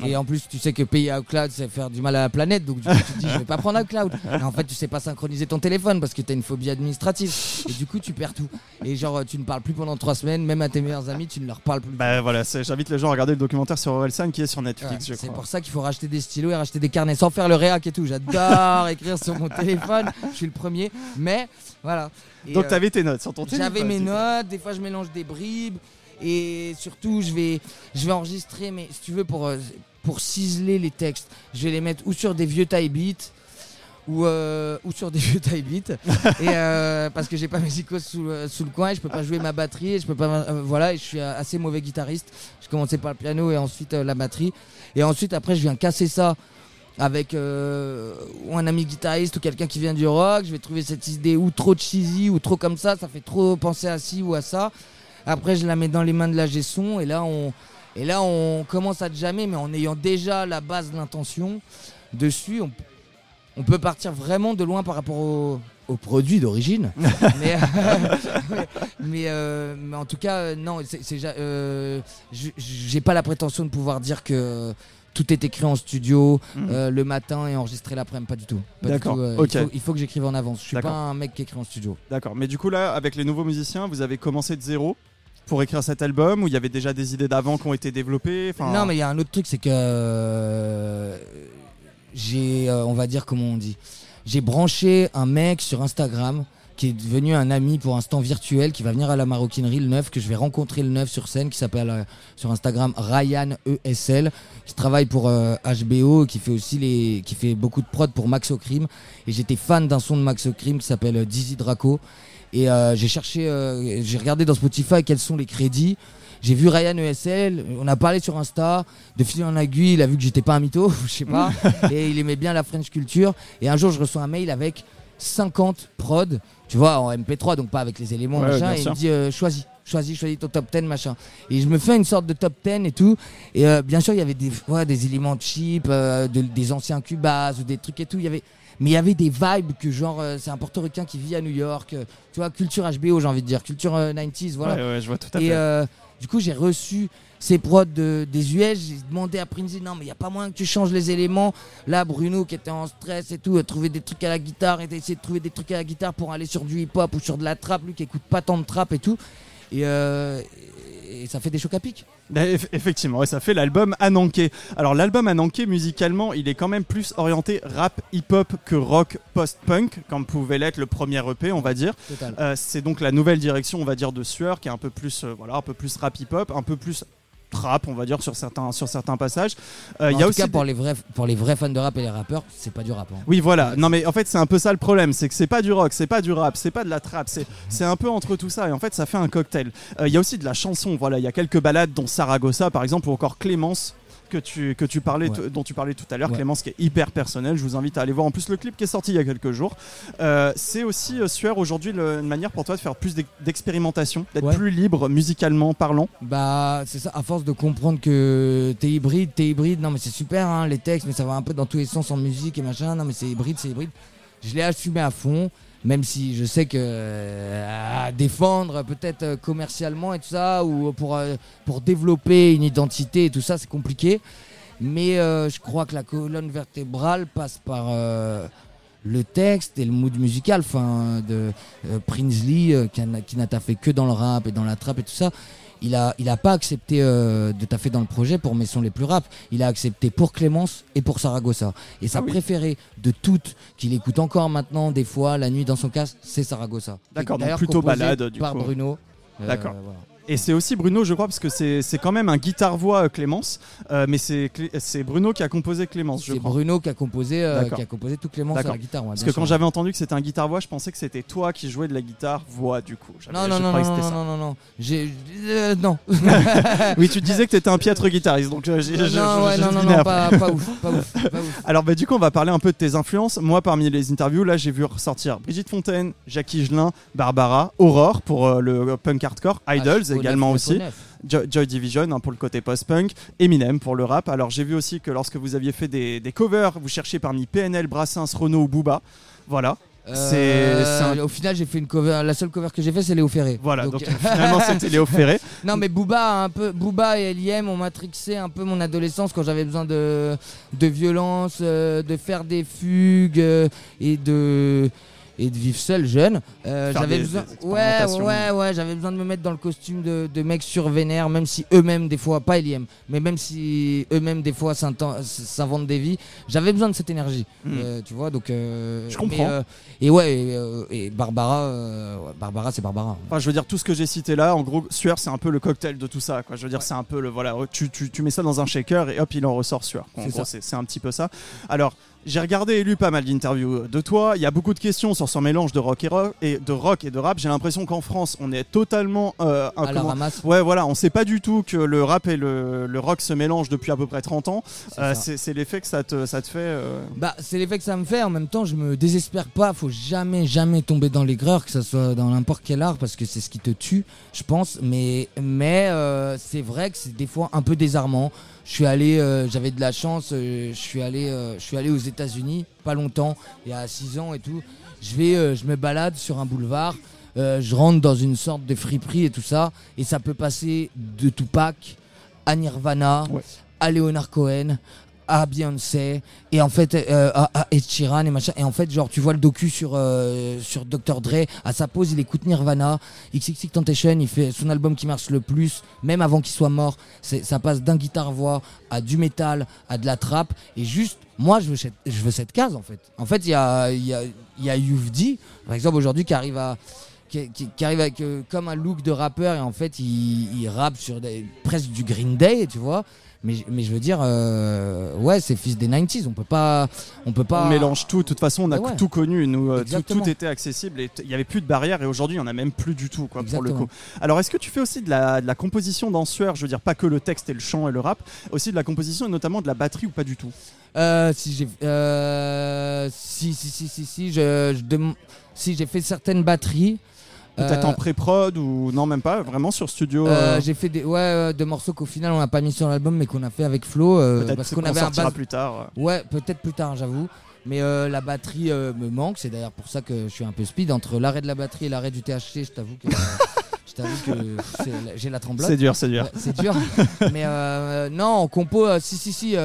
Et en plus, tu sais que payer iCloud, c'est faire du mal à la planète. Donc, du coup, tu te dis, je vais pas prendre iCloud. Et en fait, tu sais pas synchroniser ton téléphone parce que t'as une phobie administrative. Et du coup, tu perds tout. Et genre, tu ne parles plus pendant trois semaines, même à tes meilleurs amis, tu ne leur parles plus. Bah voilà, j'invite les gens à regarder le documentaire sur Orelsan qui est sur Netflix, c'est pour ça qu'il faut racheter des stylos et racheter des carnets sans faire le réac et tout. J'adore écrire sur mon téléphone. Je suis le premier. Mais voilà. Et, Donc euh, t'avais tes notes sur ton téléphone. J'avais mes notes, des fois je mélange des bribes et surtout je vais, je vais enregistrer, mais si tu veux, pour, euh, pour ciseler les textes, je vais les mettre ou sur des vieux taille beats ou, euh, ou sur des vieux taille beats et euh, parce que j'ai pas mes icônes sous, le- sous le coin et je peux pas jouer ma batterie et je peux pas euh, voilà et je suis assez mauvais guitariste je commençais par le piano et ensuite la batterie et ensuite après je viens casser ça avec euh, ou un ami guitariste ou quelqu'un qui vient du rock, je vais trouver cette idée ou trop cheesy ou trop comme ça, ça fait trop penser à ci ou à ça. Après, je la mets dans les mains de la son et là on et là on commence à jammer, mais en ayant déjà la base de l'intention dessus, on, on peut partir vraiment de loin par rapport au, au produit d'origine. mais, mais, euh, mais en tout cas, euh, non, c'est, euh, j'ai pas la prétention de pouvoir dire que tout est écrit en studio Mhm. euh, le matin et enregistré l'après-midi, pas du tout. D'accord, euh, il, faut, il faut que j'écrive en avance. Je suis pas un mec qui écrit en studio. D'accord, mais du coup là, avec les nouveaux musiciens, vous avez commencé de zéro pour écrire cet album où il y avait déjà des idées d'avant qui ont été développées? Non, mais il y a un autre truc, c'est que euh, j'ai, on va dire comment on dit, j'ai branché un mec sur Instagram qui est devenu un ami pour instant virtuel, qui va venir à la maroquinerie le 9, que je vais rencontrer le 9 sur scène, qui s'appelle euh, sur Instagram Ryan ESL, qui travaille pour euh, HBO, qui fait aussi les, qui fait beaucoup de prod pour Max Crime. Et j'étais fan d'un son de Max Crime qui s'appelle euh, Dizzy Draco. Et euh, j'ai cherché, euh, j'ai regardé dans Spotify quels sont les crédits. J'ai vu Ryan ESL, on a parlé sur Insta, de fil en aiguille, il a vu que j'étais pas un mytho, je sais pas, et il aimait bien la French culture. Et un jour, je reçois un mail avec 50 prod, tu vois, en MP3, donc pas avec les éléments, Ouais, machin, et il me dit euh, choisis, choisis, choisis ton top 10, machin. Et je me fais une sorte de top 10 et tout. Et euh, bien sûr, il y avait des, ouais, des éléments cheap, euh, de- des anciens Cubas ou des trucs et tout. Il y avait, mais il y avait des vibes que genre, c'est un portoricain qui vit à New York, tu vois, culture HBO, j'ai envie de dire, culture euh, 90s, voilà. Ouais, ouais, je vois tout à Et fait. du coup, j'ai reçu ces prods de- des US. J'ai demandé à Prince, non, mais il n'y a pas moyen que tu changes les éléments. Là, Bruno, qui était en stress et tout, a trouvé des trucs à la guitare, et a essayé de trouver des trucs à la guitare pour aller sur du hip-hop ou sur de la trap, lui qui écoute pas tant de trap et tout. Et, euh, et ça fait des chocs à pic. Eff- effectivement, ouais, ça fait l'album Ananké. Alors l'album Ananké, musicalement, il est quand même plus orienté rap hip-hop que rock post-punk, comme pouvait l'être le premier EP, on va dire. Euh, c'est donc la nouvelle direction, on va dire, de Sueur, qui est un peu plus, euh, voilà, un peu plus rap hip-hop, un peu plus trap, on va dire, sur certains, sur certains passages. Euh, en Il y a tout aussi cas, des- pour, les vrais, pour les vrais fans de rap et les rappeurs, c'est pas du rap. hein. Oui, voilà. Non, mais en fait, c'est un peu ça le problème. C'est que c'est pas du rock, c'est pas du rap, c'est pas de la trap. C'est, c'est un peu entre tout ça. Et en fait, ça fait un cocktail. Euh, Il y a aussi de la chanson. Voilà, il y a quelques balades, dont Saragossa, par exemple, ou encore Clémence que tu, que tu parlais, Ouais. dont tu parlais tout à l'heure, Ouais. Clémence, qui est hyper personnel. Je vous invite à aller voir en plus le clip qui est sorti il y a quelques jours. Euh, c'est aussi, euh, Sueur, aujourd'hui, une manière pour toi de faire plus d'ex- d'expérimentation, d'être Ouais. plus libre musicalement parlant. Bah, c'est ça, à force de comprendre que t'es hybride, t'es hybride, non mais c'est super, hein, les textes, mais ça va un peu dans tous les sens en musique et machin, non mais c'est hybride, c'est hybride. Je l'ai assumé à fond, même si je sais que euh, à défendre peut-être euh, commercialement et tout ça, ou pour, euh, pour développer une identité et tout ça, c'est compliqué. Mais euh, je crois que la colonne vertébrale passe par euh, le texte et le mood musical. Enfin, de euh, euh, qui, n'a- taffé que dans le rap et dans la trap et tout ça. Il a, il a pas accepté euh, de taffer dans le projet pour mes sons les plus rap. Il a accepté pour Clémence et pour Saragossa. Et sa Ah oui. préférée de toutes, qu'il écoute encore maintenant des fois la nuit dans son casque, c'est Saragossa. D'accord, donc plutôt balade, du par coup. Bruno. Euh, D'accord. voilà. Et c'est aussi Bruno, je crois, parce que c'est c'est quand même un guitare-voix euh, Clémence, euh, mais c'est c'est Bruno qui a composé Clémence, je C'est crois. Bruno qui a composé, euh, D'accord. qui a composé tout Clémence à la guitare. ouais, Parce que sûr. quand j'avais entendu que c'était un guitare-voix, je pensais que c'était toi qui jouais de la guitare-voix, du coup. Non, non, non, croyais non, non, non, non, non. J'ai. euh, non. Oui, tu disais que tu étais un piètre guitariste, donc euh, j'ai- j'ai- non, ouais, non, non, non, pas, pas ouf, pas ouf, pas ouf. Alors bah du coup on va parler un peu de tes influences. Moi parmi les interviews là j'ai vu ressortir Brigitte Fontaine, Jackie Gelin, Barbara, Aurore pour euh, le punk hardcore, Idols Également aussi. Jo- Joy Division hein, pour le côté post-punk, Eminem pour le rap. Alors j'ai vu aussi que lorsque vous aviez fait des, des covers, vous cherchiez parmi PNL, Brassens, Renault ou Booba. Voilà. Euh, un- Au final, j'ai fait une cover. La seule cover que j'ai fait, c'est Léo Ferré. Voilà, donc, finalement c'était Léo Ferré. non, mais Booba, a un peu, Booba et L.I.M. ont matrixé un peu mon adolescence quand j'avais besoin de, de violence, euh, de faire des fugues euh, et de et de vivre seul jeune. Euh, j'avais besoin, ouais, ouais, ouais, j'avais besoin de me mettre dans le costume de, de mecs survénères, même si eux-mêmes des fois, pas L.I.M., mais même si eux-mêmes des fois s'inventent des vies, j'avais besoin de cette énergie, Hmm. euh, tu vois. Donc, euh, Je comprends. mais, et ouais, et, et Barbara, Barbara, c'est Barbara. Enfin, je veux dire, tout ce que j'ai cité là, en gros, sueur, c'est un peu le cocktail de tout ça. Quoi. Je veux dire, c'est un peu le. Voilà, tu, tu, tu mets ça dans un shaker et hop, il en ressort sueur. C'est un petit peu ça. Alors, j'ai regardé et lu pas mal d'interviews de toi. Il y a beaucoup de questions sur ce mélange de rock et, rock et de rock et de rap. J'ai l'impression qu'en France, on est totalement. euh, un- à la ramasse. Ouais, voilà, on sait pas du tout que le rap et le, le rock se mélangent depuis à peu près 30 ans. C'est Euh, c'est l'effet que ça te, ça te fait. euh, Bah, c'est l'effet que ça me fait. En même temps, je me désespère pas. Faut jamais, jamais tomber dans l'aigreur, que ce soit dans n'importe quel art, parce que c'est ce qui te tue, je pense. Mais, mais euh, c'est vrai que c'est des fois un peu désarmant. Je suis allé, euh, j'avais de la chance. euh, je suis allé, euh, je suis allé aux États-Unis, pas longtemps, il y a 6 ans et tout. Je vais, je me balade sur un boulevard. je rentre dans une sorte de friperie et tout ça, et ça peut passer de Tupac à Nirvana, Ouais. à Leonard Cohen, à Beyoncé et en fait euh, à, à Ed Sheeran et machin. Et en fait genre tu vois le docu sur euh, sur Dr Dre. À sa pause il écoute Nirvana. XXX Temptation il fait son album qui marche le plus même avant qu'il soit mort. Ça passe d'un guitare voix à du métal à de la trap. Et juste moi je veux cette, je veux cette case en fait. En fait il y a il y a y a par exemple aujourd'hui qui arrive à qui, arrive avec euh, comme un look de rappeur. Et en fait il, rappe sur presque du Green Day tu vois mais, mais je veux dire euh, ouais c'est fils des 90s on peut pas on peut pas On mélange tout. De toute façon, on a ouais. tout connu. Nous, euh, tout, était accessible et il n'y avait plus de barrières. Et aujourd'hui, il n'y en a même plus du tout, quoi, pour le coup. Alors, est-ce que tu fais aussi de la, de la composition dans Sueur? Je veux dire, pas que le texte et le chant et le rap, aussi de la composition et notamment de la batterie ou pas du tout? Euh, si j'ai euh, si si si si si je, je dem- si j'ai fait certaines batteries Peut-être en pré-prod ou non, même pas, vraiment sur studio. euh, euh, j'ai fait des ouais euh, de morceaux qu'au final on n'a pas mis sur l'album mais qu'on a fait avec Flo parce qu'on qu'on avait un sortira base plus tard. ouais peut-être plus tard j'avoue mais euh, la batterie euh, me manque c'est d'ailleurs pour ça que je suis un peu speed entre l'arrêt de la batterie et l'arrêt du THC je t'avoue que je t'avoue que j'ai la tremblote C'est dur, c'est dur. Ouais, c'est dur. Mais euh, non, en compo, si, si, si.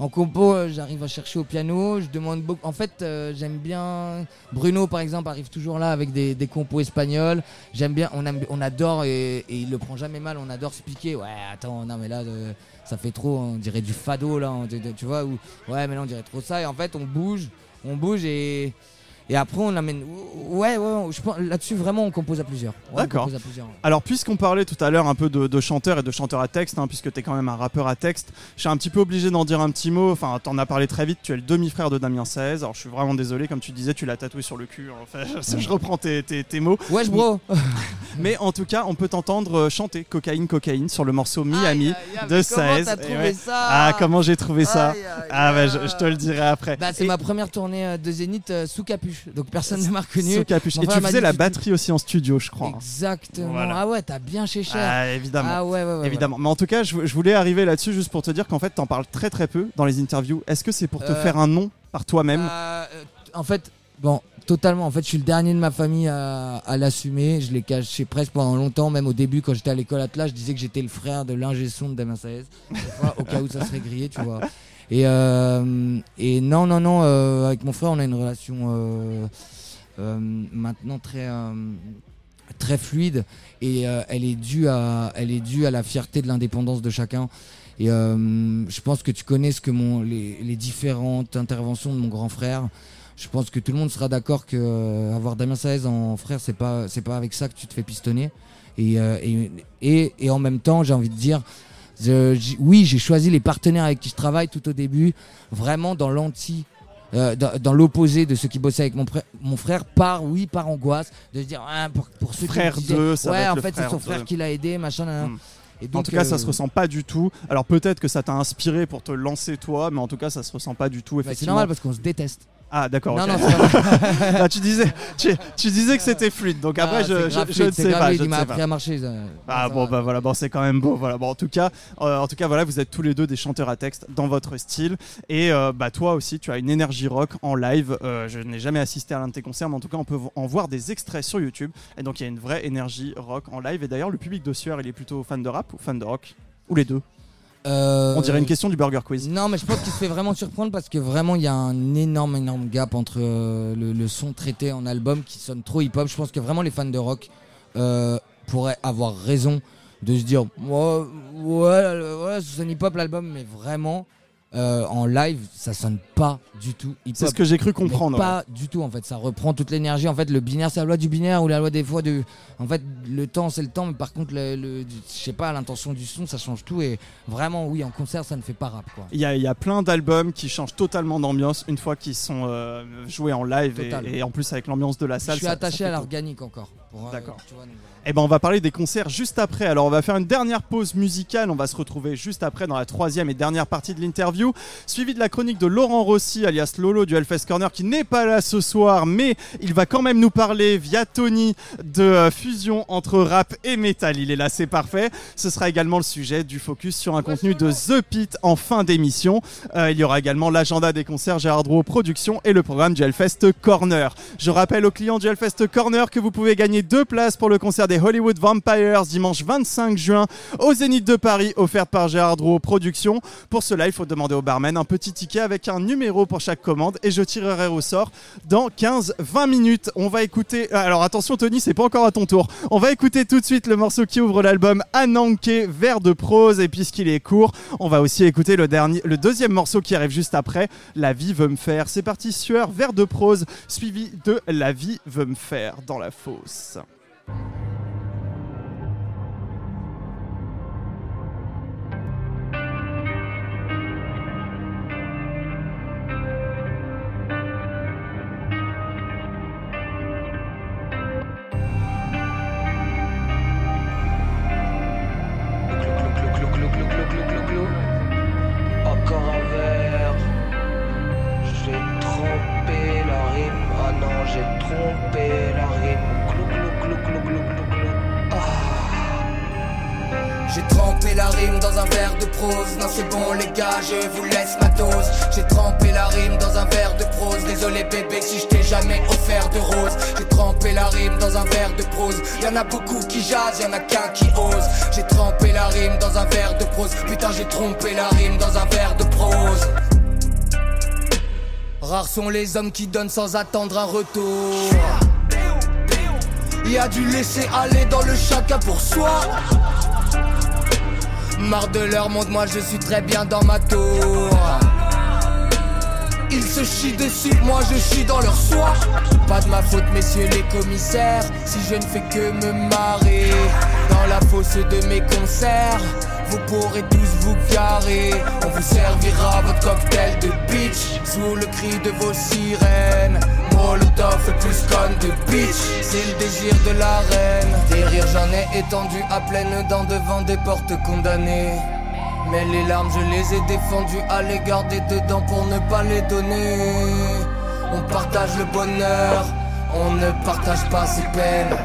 En compo, euh, j'arrive à chercher au piano. Je demande beaucoup. En fait, euh, j'aime bien. Bruno, par exemple, arrive toujours là avec des, des compos espagnols. J'aime bien. On, adore et, il le prend jamais mal. On adore se piquer. Ouais, attends, non, mais là, euh, ça fait trop. On dirait du fado là. tu vois ou ouais, mais là, on dirait trop ça. Et en fait, on bouge, on bouge et. Et après, on amène. Ouais, ouais, ouais, je pense là-dessus, vraiment, on compose à plusieurs. Ouais, D'accord. Alors, puisqu'on parlait tout à l'heure un peu de, de chanteur et de chanteur à texte, hein, puisque tu es quand même un rappeur à texte, je suis un petit peu obligé d'en dire un petit mot. Enfin, t'en as parlé très vite, tu es le demi-frère de Damien 16. Alors, je suis vraiment désolé, comme tu disais, tu l'as tatoué sur le cul. Enfin, je, je reprends tes, tes- tes mots. Wesh, bro Mais en tout cas, on peut t'entendre euh, chanter Cocaïne, Cocaïne sur le morceau Miami de mais comment 16. t'as Et trouvé ouais. ça Ah, comment j'ai trouvé ça Ah, bah, je, te le dirai après. Bah, c'est Et- ma première tournée euh, de Zénith euh, sous capuche, donc personne ne m'a reconnu. sous capuche. Mon Et tu faisais la batterie aussi en studio, je crois. Exactement. Voilà. Ah ouais, t'as bien chez cher. Ah, évidemment. Ah ouais, ouais, ouais. Évidemment. Mais en tout cas, je, je voulais arriver là-dessus juste pour te dire qu'en fait, t'en parles très très peu dans les interviews. Est-ce que c'est pour te Euh, faire un nom par toi-même? Euh, en fait, bon, totalement. En fait, je suis le dernier de ma famille à, à l'assumer. Je l'ai caché presque pendant longtemps. Même au début, quand j'étais à l'école Atlas, je disais que j'étais le frère de l'ingé son de Damien Saez. Au cas où ça serait grillé, tu vois. Et, euh, et non, non, non. euh, avec mon frère, on a une relation euh, maintenant très. très fluide et elle est due à elle est due à la fierté de l'indépendance de chacun et je pense que tu connais ce que les, différentes interventions de mon grand frère je pense que tout le monde sera d'accord que avoir Damien Saez en frère c'est pas c'est pas avec ça que tu te fais pistonner et, et en même temps j'ai envie de dire je- oui j'ai choisi les partenaires avec qui je travaille tout au début vraiment dans l'anti euh, dans, dans l'opposé de ceux qui bossaient avec mon, frère- mon frère par oui par angoisse de se dire ah, pour, pour ceux Frère qui disaient, ça ouais en fait c'est son de. frère qui l'a aidé machin nan, nan. Hmm. Et En tout cas, ça euh, se ressent pas du tout. Alors peut-être que ça t'a inspiré pour te lancer toi, mais en tout cas, ça se ressent pas du tout. bah, c'est Effectivement. normal parce qu'on se déteste Ah, d'accord. non non tu disais, tu, tu disais que c'était fluide. Donc après, Ah, je, c'est je, je ne sais grave pas. Je il m'a appris à marcher ça. Ah bon bah voilà bon c'est quand même beau voilà bon en tout cas euh, en tout cas voilà vous êtes tous les deux des chanteurs à texte dans votre style et euh, bah toi aussi tu as une énergie rock en live Euh, je n'ai jamais assisté à l'un de tes concerts mais en tout cas on peut en voir des extraits sur YouTube et donc il y a une vraie énergie rock en live et d'ailleurs le public de Sueur il est plutôt fan de rap ou fan de rock? Ou les deux? Euh, on dirait une question du Burger Quiz Non, mais je pense qu'il se fait vraiment surprendre parce que vraiment il y a un énorme, énorme gap entre euh, le, le son traité en album qui sonne trop hip-hop. Je pense que vraiment les fans de rock euh, pourraient avoir raison de se dire ouais, ouais, ouais, ça sonne hip-hop l'album, mais vraiment euh, en live ça sonne pas du tout hip-hop. c'est ce que j'ai cru Mais comprendre ouais. Pas du tout en fait, ça reprend toute l'énergie. En fait, le binaire c'est la loi du binaire ou la loi des fois de. En fait, le temps c'est le temps, mais par contre, le, le- je sais pas, l'intention du son ça change tout. Et vraiment, oui, en concert ça ne fait pas rap quoi. Il y, a, il y a plein d'albums qui changent totalement d'ambiance une fois qu'ils sont euh, joués en live et, en plus avec l'ambiance de la Je salle. suis ça- attaché ça à l'organique encore. euh, Eh ben, on va parler des concerts juste après. Alors, on va faire une dernière pause musicale. On va se retrouver juste après dans la troisième et dernière partie de l'interview, suivi de la chronique de Laurent Rossi, alias Lolo du Hellfest Corner, qui n'est pas là ce soir, mais il va quand même nous parler via Tony de euh, fusion entre rap et métal. Il est là, c'est parfait. Ce sera également le sujet du focus sur un contenu de The Pit en fin d'émission. Euh, il y aura également l'agenda des concerts Gérard Drouot Productions et le programme du Hellfest Corner. Je rappelle aux clients du Hellfest Corner que vous pouvez gagner deux places pour le concert des Hollywood Vampires dimanche 25 juin au Zénith de Paris, offerte par Gérard Drouot Productions. Pour cela, il faut demander au barman un petit ticket avec un numéro pour chaque commande et je tirerai au sort dans 15-20 minutes. On va écouter. Alors attention, Tony, c'est pas encore à ton tour. On va écouter tout de suite le morceau qui ouvre l'album Ananke, vers de prose. Et puisqu'il est court, on va aussi écouter le, dernier, le deuxième morceau qui arrive juste après. La vie veut me faire. C'est parti, sueur, vers de prose, suivi de La vie veut me faire dans la fosse. Sont les hommes qui donnent sans attendre un retour. Il a dû laisser aller dans le chacun pour soi. Marre de leur monde, moi je suis très bien dans ma tour. ils se chient dessus, moi je chie dans leur soie. Pas de ma faute, messieurs les commissaires, si je ne fais que me marrer dans la fosse de mes concerts. Vous pourrez tous vous garer, on vous servira votre cocktail de bitch sous le cri de vos sirènes. Molotov plus con de bitch, c'est le désir de la reine. Des rires j'en ai étendu à pleines dents devant des portes condamnées. Mais les larmes, je les ai défendues à les garder dedans pour ne pas les donner. On partage le bonheur, on ne partage pas ses peines.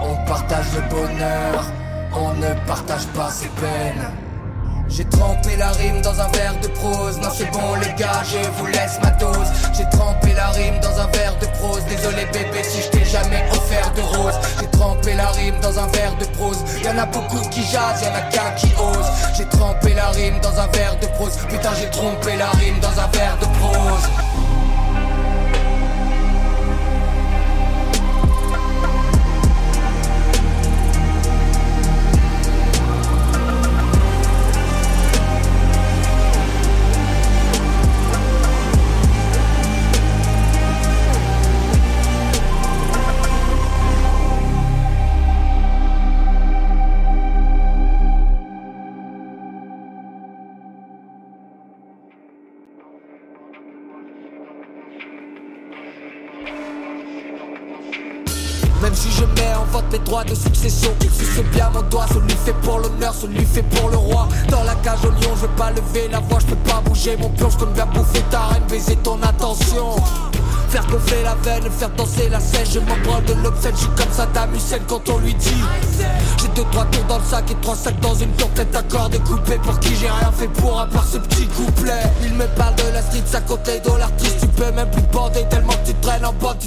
On partage le bonheur, on ne partage pas ses peines. J'ai trempé la rime dans un verre de prose. Non, c'est bon, les gars, je vous laisse ma dose. J'ai trempé la rime dans un verre de prose. Désolé, bébé, si je t'ai jamais offert de rose. J'ai trempé la rime dans un verre de prose. Y'en a beaucoup qui jasent, y'en a qu'un qui ose. J'ai trempé la rime dans un verre de prose. Putain, j'ai trompé la rime dans un verre de prose. Quand on lui dit. J'ai deux trois tours dans le sac et trois sacs dans une tourtette à corps découpé Pour qui j'ai rien fait pour à part ce petit couplet. Il me parle de la street, ça compte les dollars Tu peux même plus bander tellement que tu traînes en bande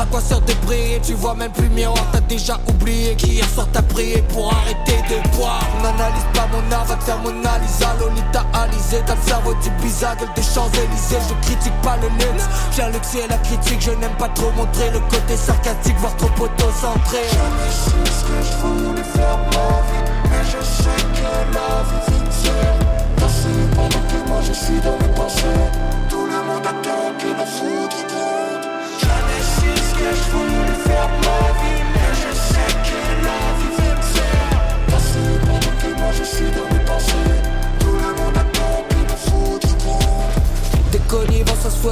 À quoi sert de briller, tu vois même plus miroir T'as déjà oublié qu'hier soir t'as prié pour arrêter de boire N'analyse pas mon art, va te faire Mona Lisa Lolita Alizé, t'as le cerveau du bizarre Gueule des Champs-Élysées, je critique pas le luxe j'ai un luxe et la critique, je n'aime pas trop montrer le côté sarcastique, voire trop auto-centré. Jamais su ce que je voulais faire ma vie, mais je sais que la vie sincère. Passer pendant que moi je suis dans mes pensées. Tout le monde attend que la foudre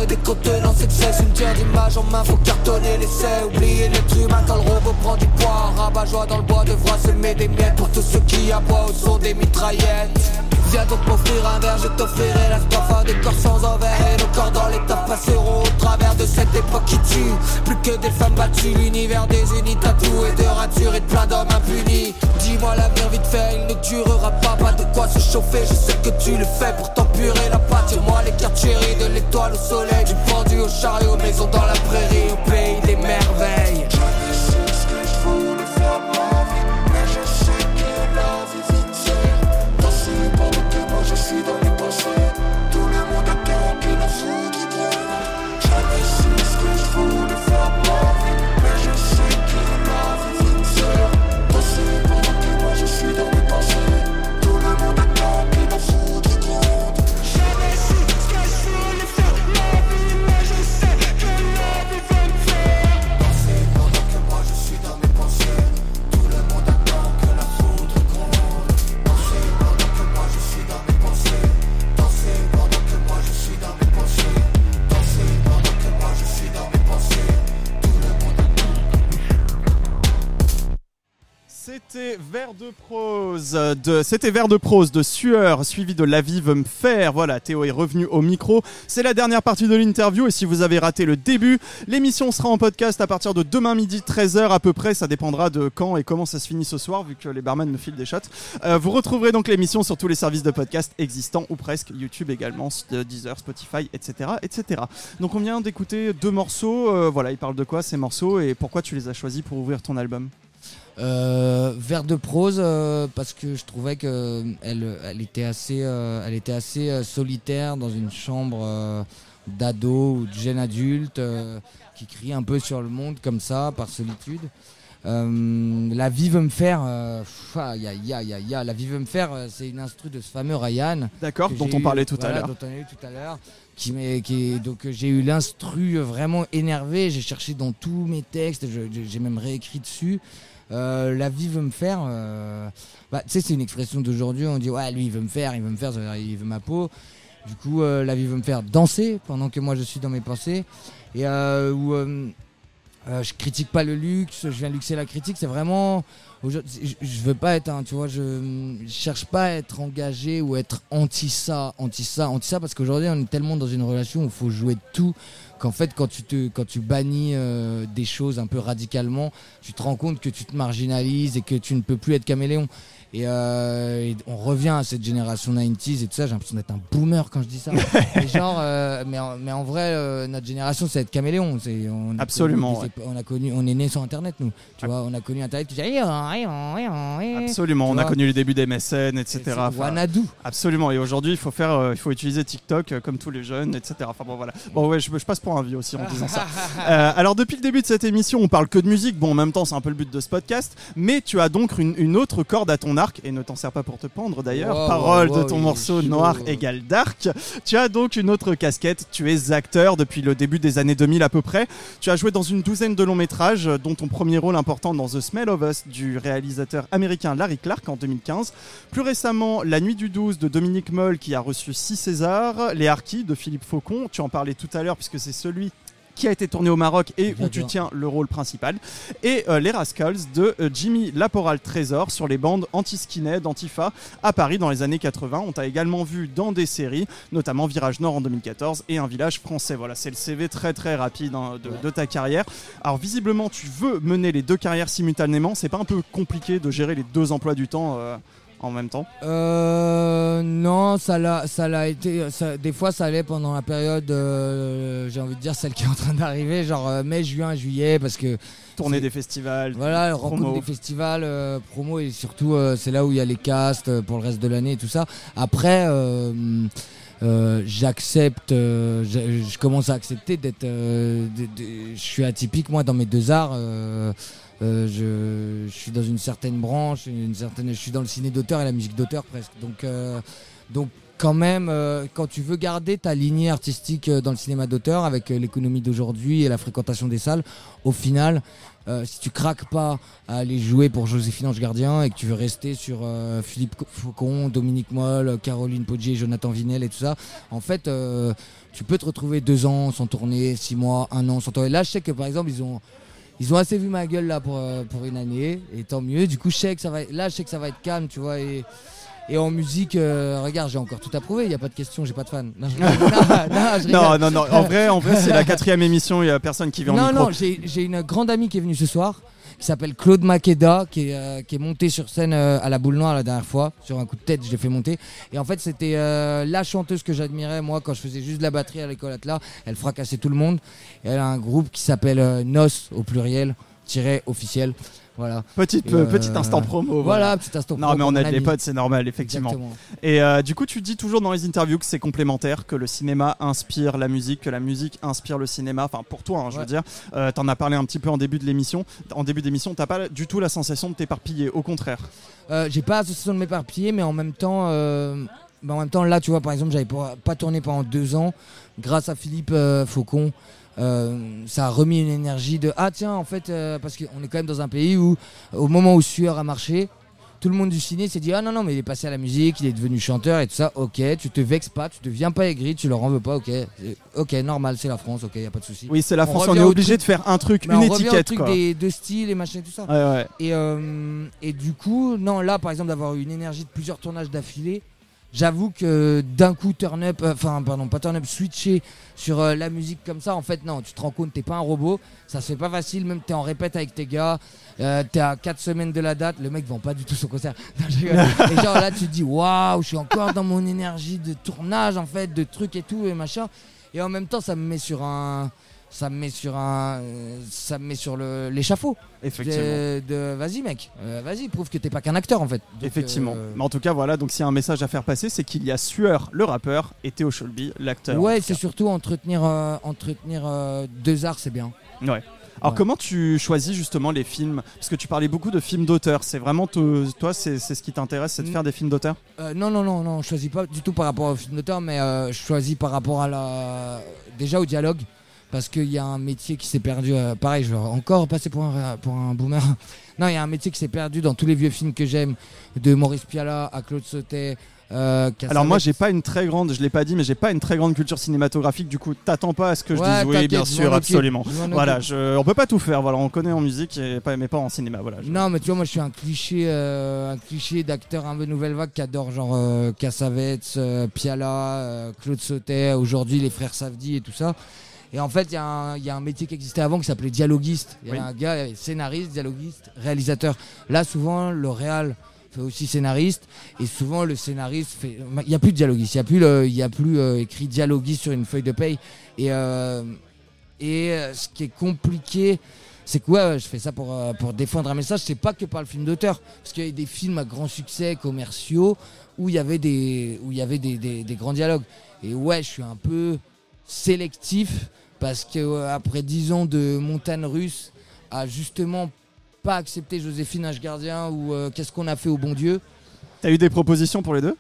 Des contenances excès Une tiers d'image en main, faut cartonner l'essai Oublier l'être humain quand le robot du poids. Rabat-joie dans le bois devra semer des miettes Pour tous ceux qui aboient au son des mitraillettes Viens donc m'offrir un verre, je t'offrirai la stoffe Des corps sans envers. Et nos corps dans l'état passeront au travers de cette époque qui tue. Plus que des femmes battues, l'univers des unis tatoués De ratures et de plein d'hommes impunis. Dis-moi l'avenir vite fait, il ne durera pas. Pas de quoi se chauffer, je sais que tu le fais Pour t'empurer la pâte, tire-moi les cartes De l'étoile au soleil, du pendu au chariot Maison dans la prairie, au pays des merveilles vers de prose de c'était vers de prose de sueur suivi de la vie veut me faire. Voilà, Théo est revenu au micro. C'est la dernière partie de l'interview et si vous avez raté le début, l'émission sera en podcast à partir de demain midi 13h à peu près, ça dépendra de quand et comment ça se finit ce soir vu que les barman me filent des shots. Euh, vous retrouverez donc l'émission sur tous les services de podcast existants ou presque, YouTube également, euh, Deezer, Spotify, etc., etc. Donc on vient d'écouter deux morceaux, euh, voilà, ils parlent de quoi ces morceaux et pourquoi tu les as choisis pour ouvrir ton album? Euh, vers de prose euh, parce que je trouvais que elle, elle était assez, euh, elle était assez euh, solitaire dans une chambre euh, d'ado ou de jeune adulte euh, qui crie un peu sur le monde comme ça par solitude. Euh, la vie veut me faire. euh, pff, aïe, aïe, aïe, La vie veut me faire, euh, c'est une instru de ce fameux Ryan. D'accord, dont on parlait tout à voilà, l'heure. Dont on a eu tout à l'heure. Qui m'est- qui donc euh, j'ai eu l'instru euh, vraiment énervé. J'ai cherché dans tous mes textes. J'ai même réécrit dessus. Euh, la vie veut me faire. euh, bah, tu sais, c'est une expression d'aujourd'hui. On dit ouais, lui il veut me faire, il veut me faire, dire, il veut ma peau. Du coup, euh, la vie veut me faire danser pendant que moi je suis dans mes pensées. Et euh, où euh, je critique pas le luxe, je viens luxer la critique. C'est vraiment. Je, veux pas être. Tu vois, je, je cherche pas à être engagé ou être anti ça, anti ça, anti ça. Parce qu'aujourd'hui, on est tellement dans une relation où il faut jouer de tout. Qu'en fait, quand tu, te, quand tu bannis euh, des choses un peu radicalement, tu te rends compte que tu te marginalises et que tu ne peux plus être caméléon. Et, euh, et on revient à cette génération 90s et tout ça. J'ai l'impression d'être un boomer quand je dis ça. mais genre, euh, mais, en, mais en vrai, euh, notre génération, c'est être caméléon. C'est, on a Absolument, connu On a connu, on est né sur Internet, nous. Tu vois, on a connu Internet qui disait. Absolument, Tu on a vois. connu les débuts des MSN, etc. Enfin, Wanadu. Absolument, et aujourd'hui il faut faire, il faut utiliser TikTok comme tous les jeunes, etc. Enfin bon voilà. Bon ouais, je, je passe pour un vieux aussi en disant ça. Alors depuis le début de cette émission, on parle que de musique. Bon, en même temps, c'est un peu le but de ce podcast. Mais tu as donc une, une autre corde à ton arc, et ne t'en sers pas pour te pendre d'ailleurs. Wow, Parole wow, de ton morceau. Noir égale Dark. Tu as donc une autre casquette. Tu es acteur depuis le début des années 2000 à peu près. Tu as joué dans une douzaine de longs métrages, dont ton premier rôle important dans The Smell of Us du réalisateur américain Larry Clark en 2015. Plus récemment, La Nuit du 12 de Dominique Moll qui a reçu 6 Césars, Les Harkis de Philippe Faucon, tu en parlais tout à l'heure puisque c'est celui qui a été tourné au Maroc et où tu tiens le rôle principal, et euh, Les Rascals de euh, Jimmy Laporal Trésor sur les bandes anti-skinhead, Antifa à Paris dans les années 80. On t'a également vu dans des séries, notamment Virage Nord en 2014 et Un village français. Voilà, c'est le CV très très rapide hein, de, de ta carrière. Alors visiblement, tu veux mener les deux carrières simultanément. C'est pas un peu compliqué de gérer les deux emplois du temps euh, en même temps? Euh, non, ça l'a, ça l'a été. ça- des fois, ça allait pendant la période, euh, j'ai envie de dire celle qui est en train d'arriver, genre euh, mai, juin, juillet, parce que Tourner C'est- des festivals, voilà, promo. rencontre des festivals, euh, promo et surtout c'est là où il y a les casts pour le reste de l'année et tout ça. Après, euh, j'accepte, euh, je, je commence à accepter d'être, euh, je suis atypique moi dans mes deux arts. Euh, je, suis dans une certaine branche, une certaine, je suis dans le ciné d'auteur et la musique d'auteur presque. Donc, euh, quand même, euh, quand tu veux garder ta lignée artistique dans le cinéma d'auteur avec l'économie d'aujourd'hui et la fréquentation des salles, au final, si tu craques pas à aller jouer pour Joséphine Ange Gardien et que tu veux rester sur Philippe Faucon, Dominique Moll, Caroline Poggier, Jonathan Vinel et tout ça, en fait, tu peux te retrouver deux ans sans tourner, six mois, un an sans tourner. Là, je sais que par exemple, ils ont ils ont assez vu ma gueule là pour, euh, pour une année et tant mieux. Du coup, je sais que ça va, là, je sais que ça va être calme, tu vois. Et, et en musique, euh, regarde, j'ai encore tout approuvé. Il y a pas de question, j'ai pas de fan. Non, je, non, non, Non, non, non. En vrai, en vrai, c'est la quatrième émission. Il y a personne qui vient en Non, micro. non, j'ai j'ai une grande amie qui est venue ce soir, qui s'appelle Claude est, euh, qui est montée sur scène euh, à la boule noire la dernière fois. Sur un coup de tête, je l'ai fait monter. Et en fait, c'était euh, la chanteuse que j'admirais, moi, quand je faisais juste de la batterie à l'école Atlas. Elle fracassait tout le monde. Elle a un groupe qui s'appelle NOS, au pluriel, tiré officiel. Voilà. Petite, Et, euh, euh, petit instant promo. Voilà, petit instant. Non, pro mais on a des potes, c'est normal, effectivement. Exactement. Et euh, du coup, tu dis toujours dans les interviews que c'est complémentaire, que le cinéma inspire la musique, que la musique inspire le cinéma. Enfin, pour toi, hein, je veux dire. Euh, T'en as parlé un petit peu en début de l'émission. En début d'émission, t'as pas du tout la sensation de t'éparpiller. Au contraire. J'ai pas l'impression de m'éparpiller, mais en même temps, bah, en même temps, là, tu vois, par exemple, j'avais pas, pas tourné pendant deux ans. Grâce à Philippe euh, Faucon, ça a remis une énergie de ah tiens, en fait, euh, parce qu'on est quand même dans un pays où, au moment où Sueur a marché. Tout le monde du ciné s'est dit ah non non mais il est passé à la musique, il est devenu chanteur et tout ça. Ok, tu te vexes pas, tu deviens pas aigri, tu leur en veux pas. Ok, ok normal, c'est la France. Ok, y a pas de souci. Oui, c'est la On France. On, est obligé truc- de faire un truc, une on au étiquette, truc quoi. des, de style et machin et tout ça. Ouais, ouais. Et, euh, et du coup, non, là, par exemple, d'avoir eu une énergie de plusieurs tournages d'affilée, j'avoue que d'un coup, turn up, euh, enfin, pardon, pas turn up, switcher sur euh, la musique comme ça, en fait, non, tu te rends compte, t'es pas un robot, ça se fait pas facile, même t'es en répète avec tes gars, euh, t'es à 4 semaines de la date, le mec vend pas du tout son concert. Non, et genre là, tu te dis, waouh, je suis encore dans mon énergie de tournage, en fait, de trucs et tout, et machin. Et en même temps, ça me met sur un. Ça me met sur un. Ça me met sur le- l'échafaud Effectivement. de, de- vas-y mec, euh, vas-y prouve que t'es pas qu'un acteur en fait. Donc, Effectivement. euh, Mais en tout cas, voilà. Donc, s'il y a un message à faire passer, c'est qu'il y a Sueur, le rappeur, et Théo Shelby, l'acteur. ouais, c'est surtout entretenir, euh, entretenir deux arts, c'est bien. Ouais. Alors Ouais. comment tu choisis justement les films? Parce que tu parlais beaucoup de films d'auteur. C'est vraiment te- toi, c'est ce qui t'intéresse, c'est de faire des films d'auteur? Euh, non, non, non, non, je choisis pas du tout par rapport au film d'auteur, mais euh, je choisis par rapport à la. Déjà au dialogue, parce qu'il y a un métier qui s'est perdu. euh, pareil, je vais encore passer pour un, pour un boomer. Non, il y a un métier qui s'est perdu dans tous les vieux films que j'aime, de Maurice Pialat à Claude Sautet. Euh, Alors moi, j'ai pas une très grande, je l'ai pas dit, mais j'ai pas une très grande culture cinématographique. Du coup, t'attends pas à ce que je Ouais, dise oui, bien sûr, absolument. Voilà, je, on peut pas tout faire. Voilà, on connaît en musique et pas, mais pas en cinéma. Voilà. je- Non, mais tu vois, moi je suis un cliché, euh, un cliché d'acteur un peu nouvelle vague qui adore genre euh, Cassavetes, euh, Piala, Claude Sautet, aujourd'hui les frères Savdi et tout ça. Et en fait, il y, a un- il y a un métier qui existait avant qui s'appelait dialoguiste. Il y Oui. avait un gars, scénariste, dialoguiste, réalisateur. Là, souvent, le réal fait aussi scénariste. Et souvent, le scénariste fait. Il n'y a plus de dialoguiste. Il n'y a plus, le- y a plus euh, écrit dialoguiste sur une feuille de paye. Et, euh, et euh, ce qui est compliqué, c'est que ouais, ouais, je fais ça pour, euh, pour défendre un message. C'est pas que par le film d'auteur. Parce qu'il y a des films à grand succès commerciaux où il y avait des, où il y avait des, des- des grands dialogues. Et ouais, je suis un peu sélectif parce que euh, après 10 ans de montagne russe à justement pas accepter Joséphine Ange Gardien ou euh, qu'est-ce qu'on a fait au bon Dieu. T'as eu des propositions pour les deux?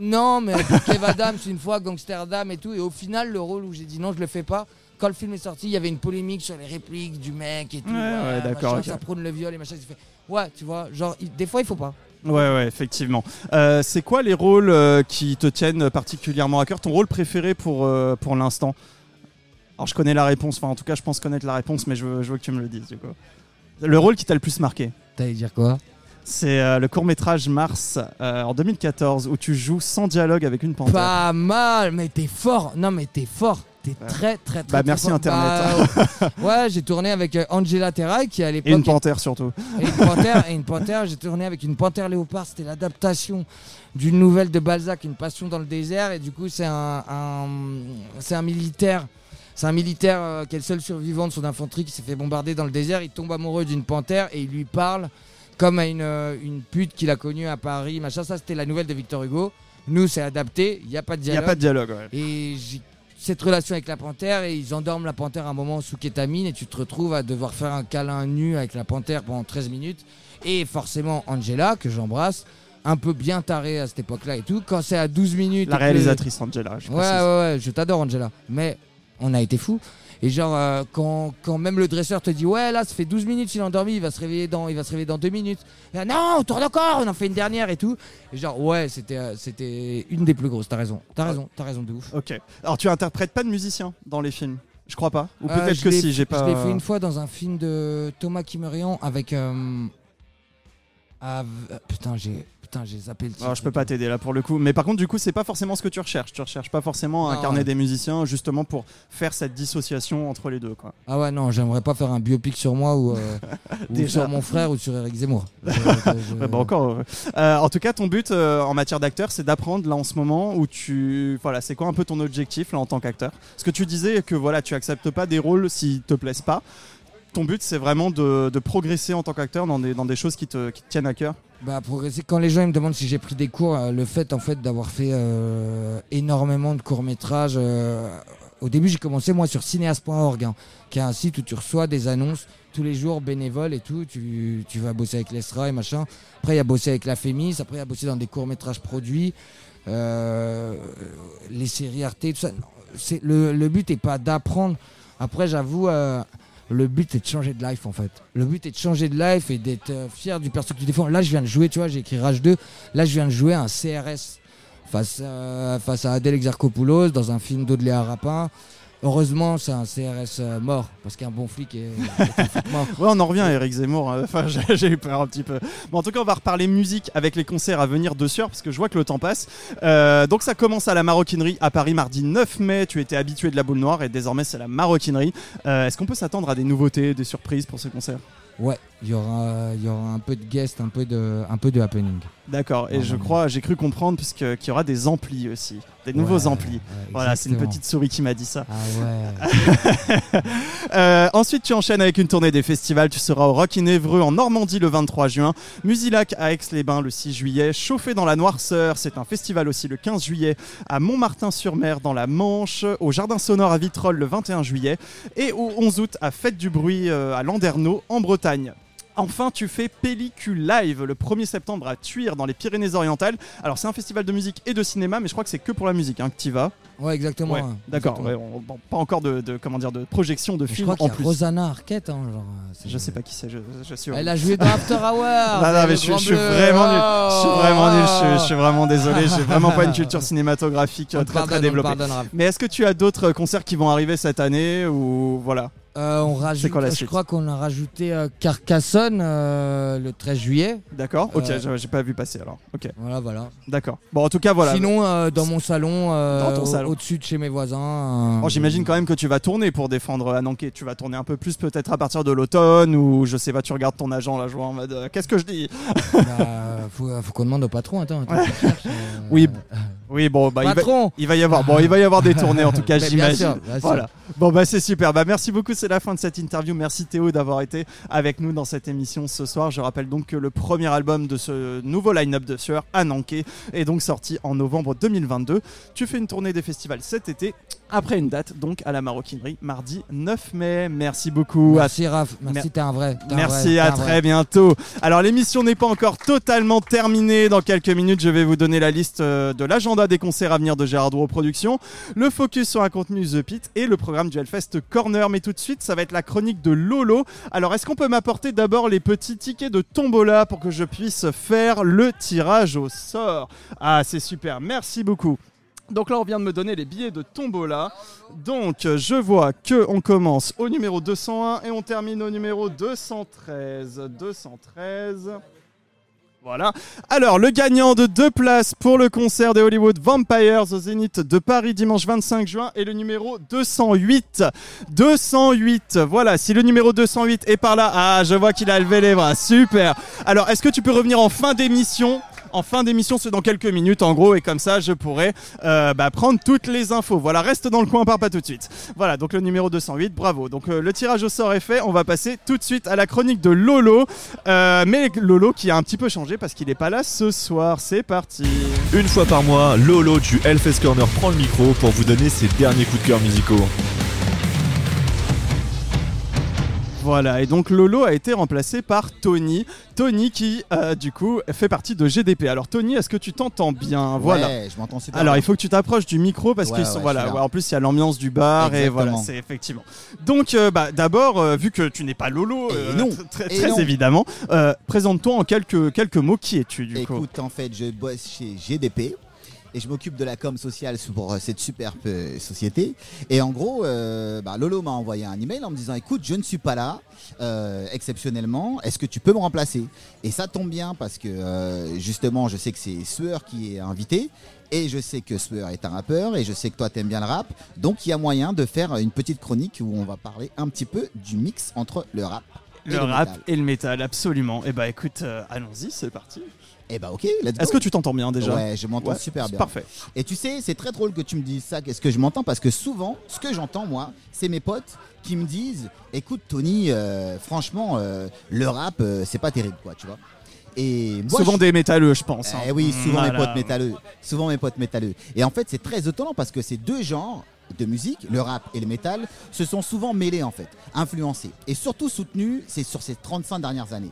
Non, mais pour Kev Adams, une fois, Gangsterdam et tout. Et au final, le rôle où j'ai dit non, je le fais pas. Quand le film est sorti, il y avait une polémique sur les répliques du mec et tout. Ouais, ouais, d'accord, machin, ok. Ça prône le viol et machin. fait, Ouais, tu vois, genre, il- des fois, il faut pas. Ouais, ouais, effectivement. Euh, c'est quoi les rôles euh, qui te tiennent particulièrement à cœur? Ton rôle préféré pour, pour l'instant? Alors, je connais la réponse, enfin, en tout cas, je pense connaître la réponse, mais je veux, je veux que tu me le dises, du coup. Le rôle qui t'a le plus marqué T'allais dire quoi? C'est euh, le court-métrage Mars euh, en 2014 où tu joues sans dialogue avec une panthère. Pas mal, mais t'es fort. Non, mais t'es fort. T'es très, très, très, Bah, très merci, fort. Internet. Bah, ouais, j'ai tourné avec euh, Angela Terray qui à l'époque Et une panthère surtout. Et une panthère, et une panthère, j'ai tourné avec une panthère léopard, c'était l'adaptation d'une nouvelle de Balzac, Une passion dans le désert, et du coup c'est un, un- c'est un militaire, c'est un militaire euh, qui est le seul survivant de son infanterie qui s'est fait bombarder dans le désert, il tombe amoureux d'une panthère et il lui parle comme à une, euh, une pute qu'il a connue à Paris, machin, ça c'était la nouvelle de Victor Hugo. Nous c'est adapté, il n'y a pas de Il n'y a dialogue. pas de dialogue, ouais. Et j'ai cette relation avec la panthère et ils endorment la panthère un moment sous kétamine et tu te retrouves à devoir faire un câlin nu avec la panthère pendant 13 minutes. Et forcément Angela, que j'embrasse, un peu bien tarée à cette époque-là et tout, quand c'est à 12 minutes... La et que- réalisatrice Angela, je Ouais, précise. ouais, ouais, je t'adore Angela. Mais on a été fous. Et genre, euh, quand, quand même le dresseur te dit, ouais, là, ça fait 12 minutes qu'il est endormi, il va se réveiller dans, il va se réveiller dans 2 minutes. Là, non, on tourne encore, on en fait une dernière et tout. Et genre, ouais, c'était, euh, c'était une des plus grosses, t'as raison. T'as raison, t'as raison de ouf. Ok. Alors, tu interprètes pas de musicien dans les films? Je crois pas. Ou Euh, peut-être que si, j'ai pas. Je l'ai fait une fois dans un film de Thomas Kimerian avec. av- euh, putain, j'ai putain, j'ai zappé le titre. Alors, je peux pas t'aider là pour le coup. Mais par contre, du coup, c'est pas forcément ce que tu recherches. Tu recherches pas forcément incarner ouais. des musiciens justement pour faire cette dissociation entre les deux, quoi. Ah ouais, non, j'aimerais pas faire un biopic sur moi ou, euh, ou sur mon frère ou sur Eric Zemmour. Je- je- Ouais, bah encore. euh. Euh, en tout cas, ton but euh, en matière d'acteur, c'est d'apprendre là en ce moment où tu. Voilà, c'est quoi un peu ton objectif là en tant qu'acteur? Parce que tu disais que voilà, tu acceptes pas des rôles s'ils te plaisent pas. Ton but, c'est vraiment de, de progresser en tant qu'acteur dans des, dans des choses qui te, qui te tiennent à cœur? Bah, progresser. Quand les gens me demandent si j'ai pris des cours, euh, le fait en fait d'avoir fait euh, énormément de courts métrages. au début, j'ai commencé moi sur cinéaste.org, hein, qui est un site où tu reçois des annonces tous les jours bénévoles et tout. Tu, tu vas bosser avec l'ESRA et machin. Après, il y a bossé avec la FEMIS. Après, il y a bossé dans des courts métrages produits, euh, les séries Arte, tout ça. Le, le but est pas d'apprendre. Après, j'avoue. Euh, le but est de changer de life en fait. Le but est de changer de life et d'être euh, fier du perso que tu défends. Là, je viens de jouer, tu vois, j'ai écrit Rage 2. Là, je viens de jouer un CRS face à, face à Exarchopoulos dans un film d'Audley Rapin. Heureusement, c'est un CRS euh, mort parce qu'un bon flic est, est un flic mort. Ouais, on en revient à Eric Zemmour. hein. Enfin, j'ai eu peur un petit peu. Bon, en tout cas, on va reparler musique avec les concerts à venir de sueur parce que je vois que le temps passe. Euh, donc, ça commence à la maroquinerie à Paris mardi 9 mai. Tu étais habitué de la boule noire et désormais, c'est la maroquinerie. Euh, Est-ce qu'on peut s'attendre à des nouveautés, des surprises pour ce concert Ouais, il y aura, il y aura un peu de guest, un peu de, un peu de happening. D'accord. Et je crois, j'ai cru comprendre puisque qu'il y aura des amplis aussi, des nouveaux Ouais, amplis. ouais, Voilà, c'est une petite souris qui m'a dit ça. Ah ouais. Euh, ensuite, tu enchaînes avec une tournée des festivals. Tu seras au Rock in Évreux en Normandie le 23 juin, Musilac à Aix-les-Bains le 6 juillet, Chauffé dans la Noirceur, c'est un festival aussi le 15 juillet, à Montmartin-sur-Mer dans la Manche, au Jardin Sonore à Vitrolles le 21 juillet et au 11 août à Fête du Bruit euh, à Landerneau en Bretagne. Enfin, tu fais Pellicule Live le 1er septembre à Tuire dans les Pyrénées-Orientales. Alors, c'est un festival de musique et de cinéma, mais je crois que c'est que pour la musique hein, que tu vas. Ouais, exactement. Ouais, D'accord. ouais, bon, pas encore de, de- comment dire de projection de Je film crois qu'il en y a plus. Rosanna Arquette. Hein, genre, Je sais pas qui c'est, je, je suis. Elle a joué dans After Hours. Non, non, mais je, suis- je vraiment nul. Je suis Oh. vraiment nul. Je, suis- je suis vraiment désolé. J'ai vraiment pas une culture cinématographique très très pardonne, développée. Mais est-ce que tu as d'autres concerts qui vont arriver cette année ou voilà? Euh, on rajoute, quoi la je suite crois qu'on a rajouté euh, Carcassonne euh, le 13 juillet. D'accord. Ok, j'ai- pas vu passer alors. Ok, Voilà, voilà. d'accord. Bon, en tout cas, voilà. Sinon, dans mon salon, au- salon. au-dessus de chez mes voisins. Bon, J'imagine quand même que tu vas tourner pour défendre Ananké. Tu vas tourner un peu plus peut-être à partir de l'automne ou je sais pas, tu regardes ton agent là, je vois en mode qu'est-ce que je dis? Bah, faut, faut qu'on demande au patron. Attends, Oui, Oui, bon, bah, il va, patron il va y avoir, bon, il va y avoir des tournées en tout cas, j'imagine. Voilà. Bon bah c'est super. Bah merci beaucoup. C'est la fin de cette interview. Merci Théo d'avoir été avec nous dans cette émission ce soir. Je rappelle donc que le premier album de ce nouveau line-up de Sueur, Ananké, est donc sorti en novembre 2022. Tu fais une tournée des festivals cet été. Après une date donc à la maroquinerie mardi 9 mai. Merci beaucoup. À Merci Raph, merci, Mer- t'es un vrai. un Merci, vrai, à très vrai. bientôt. Alors l'émission n'est pas encore totalement terminée. Dans quelques minutes, je vais vous donner la liste euh, de l'agenda des concerts à venir de Gérard Drouot Productions, le focus sur un contenu The Pit et le programme du Hellfest Corner. Mais tout de suite, ça va être la chronique de Lolo. Alors est-ce qu'on peut m'apporter d'abord les petits tickets de tombola pour que je puisse faire le tirage au sort? Ah, c'est super. Merci beaucoup. Donc là, on vient de me donner les billets de tombola. Donc, euh, je vois que on commence au numéro 201 et on termine au numéro 213. 213. Voilà. Alors, le gagnant de deux places pour le concert des Hollywood Vampires au Zénith de Paris dimanche 25 juin est le numéro 208. 208. Voilà, si le numéro 208 est par là, ah, je vois qu'il a levé les bras. Super. Alors, est-ce que tu peux revenir en fin d'émission en fin d'émission, c'est dans quelques minutes en gros, et comme ça je pourrai euh, bah, prendre toutes les infos. Voilà, reste dans le coin, part pas tout de suite. Voilà, donc le numéro 208, bravo. Donc euh, le tirage au sort est fait, on va passer tout de suite à la chronique de Lolo. Euh, mais Lolo qui a un petit peu changé parce qu'il n'est pas là ce soir, c'est parti. Une fois par mois, Lolo du Hellfest Corner prend le micro pour vous donner ses derniers coups de cœur musicaux. Voilà, et donc Lolo a été remplacé par Tony. Tony qui, euh, du coup, fait partie de GDP. Alors Tony, est-ce que tu t'entends bien? Voilà. Ouais, je m'entends super. Alors bien. il faut que tu t'approches du micro parce Ouais, qu'ils ouais, sont je voilà en plus il y a l'ambiance du bar et voilà c'est effectivement donc euh, bah, d'abord euh, vu que tu n'es pas Lolo non. tr- très, Et très non. évidemment présente-toi en quelques quelques mots qui es-tu du coup? Écoute, en fait, je bosse chez GDP et je m'occupe de la com sociale pour euh, cette superbe euh, société. Et en gros, euh, bah, Lolo m'a envoyé un email en me disant écoute, je ne suis pas là euh, exceptionnellement. Est-ce que tu peux me remplacer? Et ça tombe bien parce que euh, justement, je sais que c'est Sueur qui est invité. Et je sais que Sueur est un rappeur et je sais que toi t'aimes bien le rap. Donc il y a moyen de faire une petite chronique où on va parler un petit peu du mix entre le rap et le le rap métal. et le métal absolument et bah écoute allons-y c'est parti Et bah ok, let's go. est-ce que tu t'entends bien déjà Ouais, je m'entends Ouais, super bien. parfait Et tu sais, c'est très drôle que tu me dises ça, qu'est-ce que je m'entends Parce que souvent, ce que j'entends, moi, c'est mes potes qui me disent Écoute, Tony, euh, franchement, euh, le rap, euh, c'est pas terrible, quoi, tu vois. Et moi, souvent je- des métalleux je pense hein. Eh oui, souvent mes potes métalleux. Souvent mes potes métalleux. Et en fait, c'est très étonnant parce que ces deux genres de musique, le rap et le métal, se sont souvent mêlés en fait, influencés. Et surtout soutenus, c'est sur ces 35 dernières années.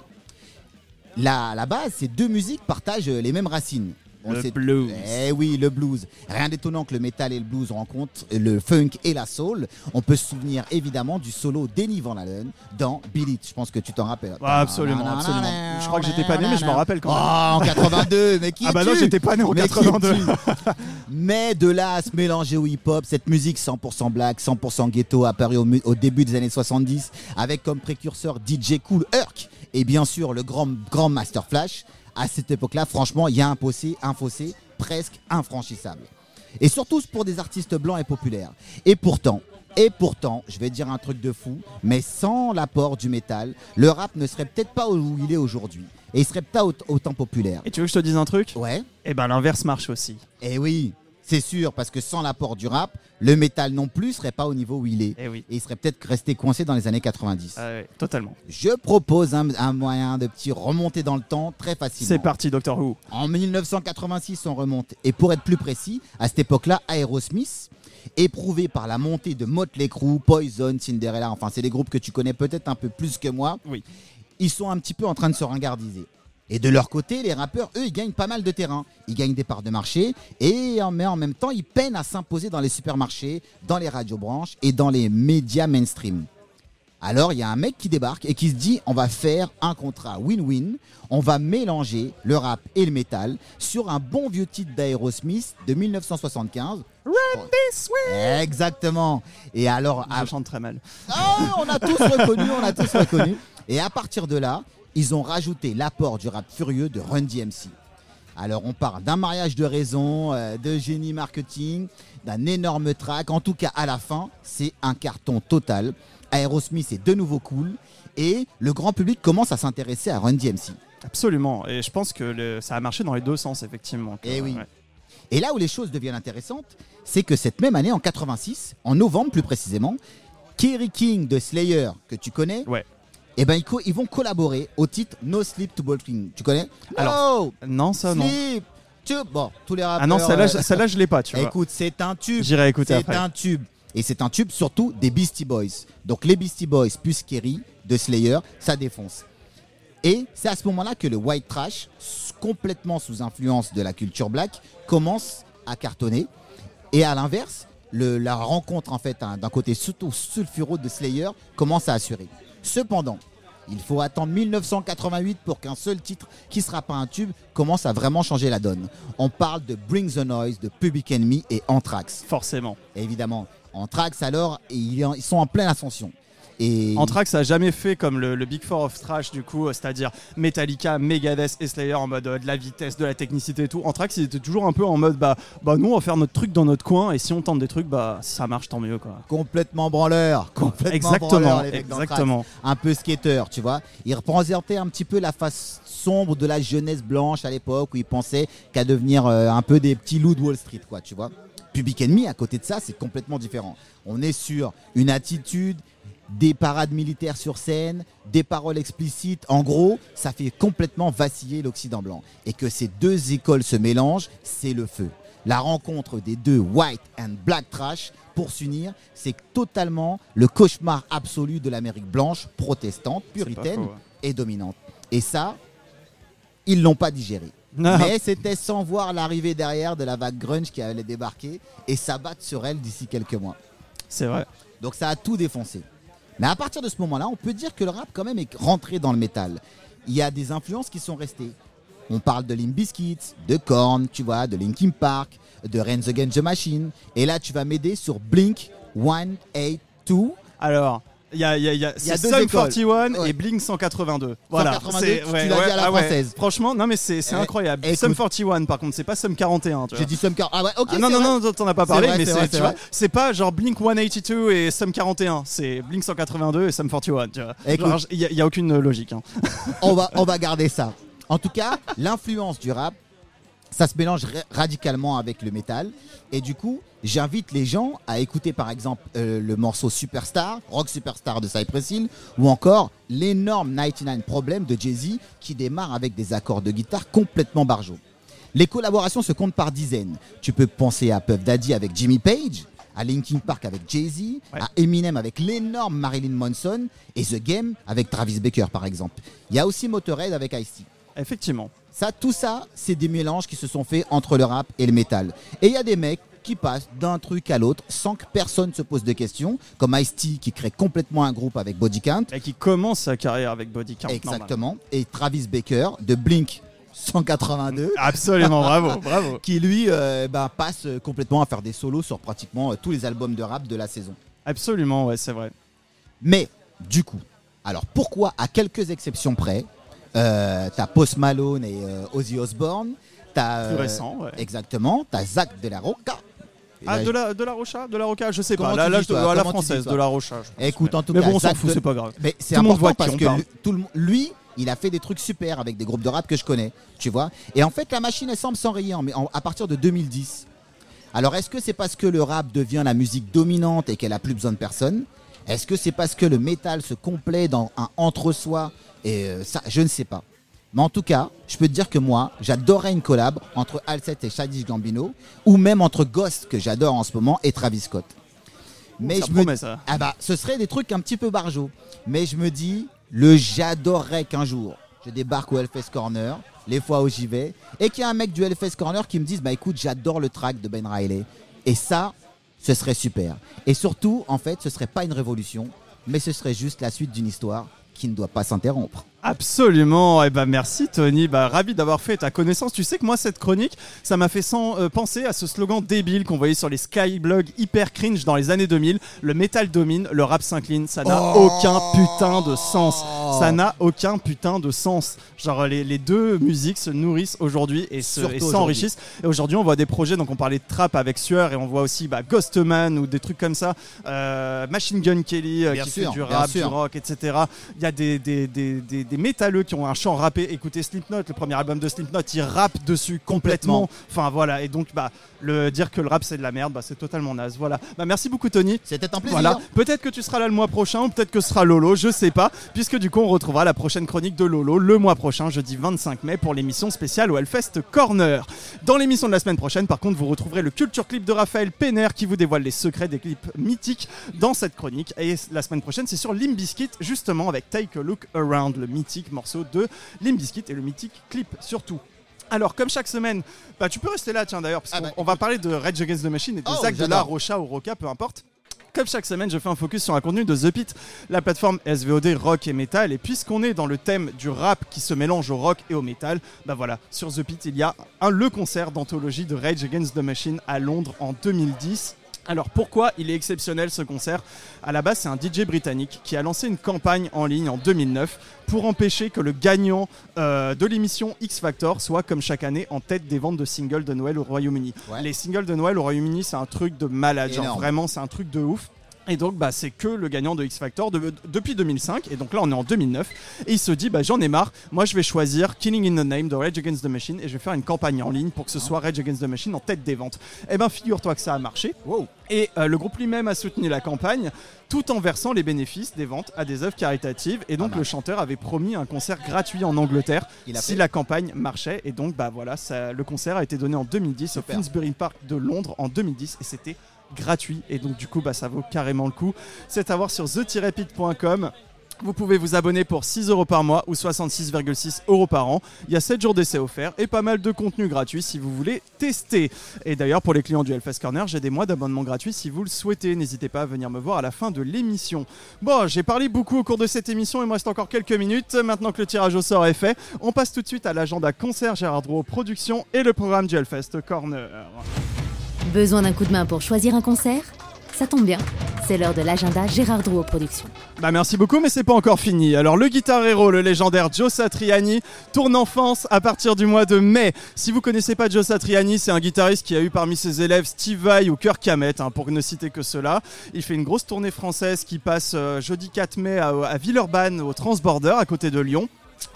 La, la base, ces deux musiques partagent euh, les mêmes racines. On Le blues. Eh oui, le blues. Rien d'étonnant que le métal et le blues rencontrent le funk et la soul. On peut se souvenir évidemment du solo d'Eddie Van Halen dans Beat It. Je pense que tu t'en rappelles. Absolument absolument je crois que j'étais pas né mais je m'en rappelle Oh, quand même en 82, mais qui ah bah non j'étais pas né en Mais qui 82 es-tu Mais de là à se mélanger au hip-hop, cette musique 100% black, 100% ghetto apparue au, au début des années 70, avec comme précurseur DJ Cool Herc et bien sûr le grand, grand Master Flash, à cette époque-là, franchement, il y a un fossé, un fossé presque infranchissable. Et surtout pour des artistes blancs et populaires. Et pourtant, Et pourtant, je vais dire un truc de fou, mais sans l'apport du métal, le rap ne serait peut-être pas où il est aujourd'hui. Et il serait pas au- autant populaire. Et tu veux que je te dise un truc? Ouais. Eh ben l'inverse marche aussi. Et oui, c'est sûr, parce que sans l'apport du rap, le métal non plus serait pas au niveau où il est. Eh oui. Et il serait peut-être resté coincé dans les années 90. Ah ouais, totalement. Je propose un, un moyen de petit remonter dans le temps très facilement. C'est parti, Doctor Who. En 1986, on remonte. Et pour être plus précis, à cette époque-là, Aerosmith, éprouvé par la montée de Motley Crue, Poison, Cinderella, enfin, c'est des groupes que tu connais peut-être un peu plus que moi. Oui. Ils sont un petit peu en train de se ringardiser. Et de leur côté, les rappeurs, eux, ils gagnent pas mal de terrain. Ils gagnent des parts de marché, et en, mais en même temps, ils peinent à s'imposer dans les supermarchés, dans les radiobranches et dans les médias mainstream. Alors il y a un mec qui débarque et qui se dit on va faire un contrat win-win, on va mélanger le rap et le métal sur un bon vieux titre d'Aerosmith de 1975. Exactement. Et alors, Je à- chante très mal. ah, on a tous reconnu, on a tous reconnu. Et à partir de là, ils ont rajouté l'apport du rap furieux de Run DMC. Alors on parle d'un mariage de raison, euh, de génie marketing, d'un énorme track. En tout cas, à la fin, c'est un carton total. Aerosmith est de nouveau cool et le grand public commence à s'intéresser à Run DMC. Absolument. Et je pense que le- ça a marché dans les deux sens, effectivement. Eh oui. Ouais. Et là où les choses deviennent intéressantes, c'est que cette même année, en 86, en novembre plus précisément, Kerry King de Slayer, que tu connais, Ouais. Eh ben, ils, ils vont collaborer au titre No Sleep to King. Tu connais Alors, No Non, ça, non. Sleep Bon, tous les rappeurs... Ah non, celle-là, euh, je- celle-là, je l'ai pas, tu vois. Écoute, c'est un tube. J'irai écouter C'est après. un tube. Et c'est un tube surtout des Beastie Boys. Donc les Beastie Boys plus Kerry de Slayer, ça défonce. Et c'est à ce moment-là que le white trash, complètement sous influence de la culture black, commence à cartonner. Et à l'inverse, la rencontre en fait hein, d'un côté surtout sulfureux de Slayer commence à assurer. Cependant, il faut attendre 1988 pour qu'un seul titre qui sera pas un tube commence à vraiment changer la donne. On parle de Bring the Noise de Public Enemy et Anthrax. Forcément. Évidemment, Anthrax alors, ils sont en pleine ascension. Et Anthrax ça a jamais fait comme le, le Big Four of Trash du coup, euh, c'est-à-dire Metallica, Megadeth et Slayer en mode euh, de la vitesse, de la technicité et tout. Anthrax il était toujours un peu en mode bah bah nous on va faire notre truc dans notre coin et si on tente des trucs bah ça marche tant mieux quoi. complètement branleur, complètement Exactement, branleur, les mecs d'Anthrax. exactement. un peu skater, tu vois. Il représentait un petit peu la face sombre de la jeunesse blanche à l'époque où ils pensaient qu'à devenir euh, un peu des petits loups de Wall Street, quoi, tu vois. Public Enemy, à côté de ça, c'est complètement différent. On est sur une attitude, des parades militaires sur scène, des paroles explicites. En gros, ça fait complètement vaciller l'Occident blanc. Et que ces deux écoles se mélangent, c'est le feu. La rencontre des deux white and black trash pour s'unir, c'est totalement le cauchemar absolu de l'Amérique blanche, protestante, puritaine faux, et dominante. Et ça, ils l'ont pas digéré. Mais c'était sans voir l'arrivée derrière de la vague grunge qui allait débarquer et s'abattre sur elle d'ici quelques mois. C'est vrai. Donc ça a tout défoncé. Mais à partir de ce moment-là, on peut dire que le rap quand même est rentré dans le métal. Il y a des influences qui sont restées. On parle de Limp Bizkit, de Korn, tu vois, de Linkin Park, de Renz Against the Machine. Et là, tu vas m'aider sur Blink 182. Alors, il y a, il y a, il y a, Il y a c'est deux Sum écoles. 41 Ouais. et Blink 182. Voilà. 182, c'est- tu l'as dit à la ah française. Franchement, non mais c'est Eh, incroyable. écoute. Sum 41 par contre, c'est pas Sum 41. Tu vois. J'ai dit Sum Car- Ah ouais, ok. Ah non, non, vrai. non, t'en as pas parlé, vrai, mais c'est pas genre Blink 182 et Sum 41, c'est Blink 182 et Sum 41, tu vois. Écoute. Genre, il y, a- aucune logique. hein. on va, on va garder ça. En tout cas, l'influence du rap, ça se mélange ra- radicalement avec le métal. Et du coup, j'invite les gens à écouter par exemple euh, le morceau Superstar, Rock Superstar de Cypress Hill, ou encore l'énorme 99 Problem de Jay-Z qui démarre avec des accords de guitare complètement barjots. Les collaborations se comptent par dizaines. Tu peux penser à Puff Daddy avec Jimmy Page, à Linkin Park avec Jay-Z, Ouais. à Eminem avec l'énorme Marilyn Manson et The Game avec Travis Baker par exemple. Il y a aussi Motorhead avec Ice-T. Effectivement. Ça, tout ça, c'est des mélanges qui se sont faits entre le rap et le métal. Et il y a des mecs qui passent d'un truc à l'autre sans que personne se pose de questions, comme Ice-T qui crée complètement un groupe avec Body Count. Et qui commence sa carrière avec Body Count. Exactement. Et Travis Baker de Blink 182. normal. Absolument, bravo, bravo. Qui lui euh, bah, passe euh, complètement à faire des solos sur pratiquement euh, tous les albums de rap de la saison. Absolument, ouais, c'est vrai. Mais du coup, alors pourquoi, à quelques exceptions près, euh, t'as Post Malone et euh, Ozzy Osbourne, t'as Plus euh, récent, ouais. exactement, t'as Zach de la Rocca Ah, Là, de la, de la Rocha De la Roca Je sais Comment pas. Là, tu là, dis, je te- toi à la Comment tu dis, française, toi de la Rocha. je pense. Écoute, en tout Mais cas, bon, on s'en Zach fout, de- c'est pas grave. Mais c'est Tout le monde important voit de parce on que parle. lui, tout le monde- lui, il a fait des trucs super avec des groupes de rap que je connais, tu vois. Et en fait, la machine, elle semble s'enrayer en- mais en- à partir de 2010. Alors, est-ce que c'est parce que le rap devient la musique dominante et qu'elle a plus besoin de personne? Est-ce que c'est parce que le métal se complaît dans un entre-soi Et euh, ça, je ne sais pas. Mais en tout cas, je peux te dire que moi, j'adorerais une collab entre Alcet et Chadish Gambino, ou même entre Ghost, que j'adore en ce moment, et Travis Scott. Mais ça je me ça. ah bah, ce serait des trucs un petit peu barjots. Mais je me dis, le j'adorerais qu'un jour, je débarque au Hellfest Corner, les fois où j'y vais, et qu'il y a un mec du Hellfest Corner qui me dise, bah écoute, j'adore le track de Ben Riley. Et ça, ce serait super. Et surtout, en fait, ce serait pas une révolution, mais ce serait juste la suite d'une histoire qui ne doit pas s'interrompre. Absolument, et ben merci Tony, bah, ravi d'avoir fait ta connaissance. Tu sais que moi cette chronique, ça m'a fait sans, euh, penser à ce slogan débile qu'on voyait sur les skyblogs hyper cringe dans les années 2000. Le métal domine, le rap s'incline. Ça n'a Oh aucun putain de sens. Ça n'a aucun putain de sens. Genre les, les deux musiques se nourrissent aujourd'hui et se- Surtout et aujourd'hui. s'enrichissent. Et aujourd'hui on voit des projets, donc on parlait de trap avec Sueur et on voit aussi bah, Ghostman ou des trucs comme ça. Euh, Machine Gun Kelly euh, qui sûr, fait du rap, du rock, etc. Il y a des, des, des, des, des métalleux qui ont un chant rappé. Écoutez Slipknot, le premier album de Slipknot, ils rappent dessus complètement. Enfin voilà, et donc bah, le dire que le rap c'est de la merde, bah, c'est totalement naze. Voilà. Bah, merci beaucoup Tony. C'était un plaisir. Voilà, peut-être que tu seras là le mois prochain ou peut-être que ce sera Lolo, je sais pas, puisque du coup on retrouvera la prochaine chronique de Lolo le mois prochain, jeudi 25 mai, pour l'émission spéciale au Hellfest Corner. Dans l'émission de la semaine prochaine, par contre, vous retrouverez le culture clip de Raphaël Penner qui vous dévoile les secrets des clips mythiques dans cette chronique. Et la semaine prochaine, c'est sur Limp Bizkit, justement avec Take a Look Around, le mythique morceau de Limp Bizkit et le mythique clip surtout. Alors, comme chaque semaine, bah, tu peux rester là, tiens d'ailleurs, parce Ah qu'on bah, on va parler de Rage Against the Machine et de Oh, Zach de la. Rocha ou Roca, peu importe. Comme chaque semaine, je fais un focus sur un contenu de The Pit, la plateforme SVOD rock et metal. Et puisqu'on est dans le thème du rap qui se mélange au rock et au metal, bah voilà, sur The Pit, il y a un, le concert d'anthologie de Rage Against the Machine à Londres en 2010. Alors pourquoi il est exceptionnel ce concert? À la base, c'est un DJ britannique qui a lancé une campagne en ligne en 2009 pour empêcher que le gagnant euh, de l'émission X Factor soit comme chaque année en tête des ventes de singles de Noël au Royaume-Uni. Ouais. Les singles de Noël au Royaume-Uni, c'est un truc de malade, genre vraiment, c'est un truc de ouf. Et donc, bah, c'est que le gagnant de X Factor de- depuis 2005. Et donc là, on est en 2009. Et il se dit, bah, j'en ai marre. Moi, je vais choisir Killing in the Name de Rage Against the Machine et je vais faire une campagne en ligne pour que ce soit Rage Against the Machine en tête des ventes. Et ben, figure-toi que ça a marché. Et euh, le groupe lui-même a soutenu la campagne tout en versant les bénéfices des ventes à des œuvres caritatives. Et donc, mal. le chanteur avait promis un concert gratuit en Angleterre Il a si la campagne marchait. Et donc, bah voilà, ça, le concert a été donné en 2010 Super. au Finsbury Park de Londres en 2010 et c'était gratuit. Et donc, du coup, bah, ça vaut carrément le coup. C'est à voir sur the-pit.com. Vous pouvez vous abonner pour 6 euros par mois ou 66,6 euros par an. Il y a 7 jours d'essai offerts et pas mal de contenu gratuit si vous voulez tester. Et d'ailleurs, pour les clients du Hellfest Corner, j'ai des mois d'abonnement gratuit si vous le souhaitez. N'hésitez pas à venir me voir à la fin de l'émission. Bon, j'ai parlé beaucoup au cours de cette émission. Il me reste encore quelques minutes. Maintenant que le tirage au sort est fait, on passe tout de suite à l'agenda concert Gérard Drouot Productions et le programme du Hellfest Corner. Besoin d'un coup de main pour choisir un concert? Ça tombe bien, c'est l'heure de l'agenda Gérard Drouot Productions. Bah merci beaucoup, mais c'est pas encore fini. Alors le guitar héros, le légendaire Joe Satriani, tourne en France à partir du mois de mai. Si vous connaissez pas Joe Satriani, c'est un guitariste qui a eu parmi ses élèves Steve Vai ou Kirk Hammett, hein, pour ne citer que cela. Il fait une grosse tournée française qui passe euh, jeudi 4 mai à, à Villeurbanne, au Transborder, à côté de Lyon.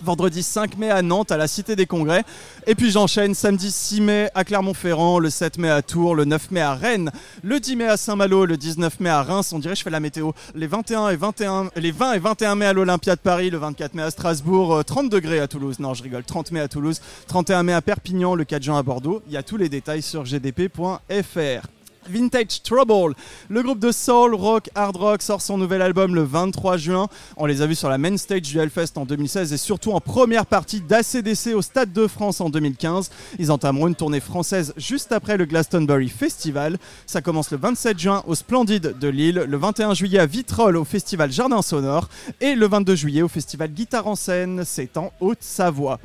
Vendredi 5 mai à Nantes, à la Cité des Congrès. Et puis j'enchaîne samedi 6 mai à Clermont-Ferrand, le 7 mai à Tours, le 9 mai à Rennes, le 10 mai à Saint-Malo, le 19 mai à Reims. On dirait que je fais la météo. Les 21 et 21, les 20 et 21 mai à l'Olympia de Paris, le 24 mai à Strasbourg, euh, 30 degrés à Toulouse. Non, je rigole. 30 mai à Toulouse, 31 mai à Perpignan, le 4 juin à Bordeaux. Il y a tous les détails sur gdp.fr. Vintage Trouble, le groupe de soul, rock, hard rock sort son nouvel album le 23 juin. On les a vus sur la main stage du Hellfest en 2016 et surtout en première partie d'ACDC au Stade de France en 2015. Ils entameront une tournée française juste après le Glastonbury Festival. Ça commence le 27 juin au Splendide de Lille, le 21 juillet à Vitrolles au Festival Jardin Sonore et le 22 juillet au Festival Guitare en scène, c'est en Haute-Savoie.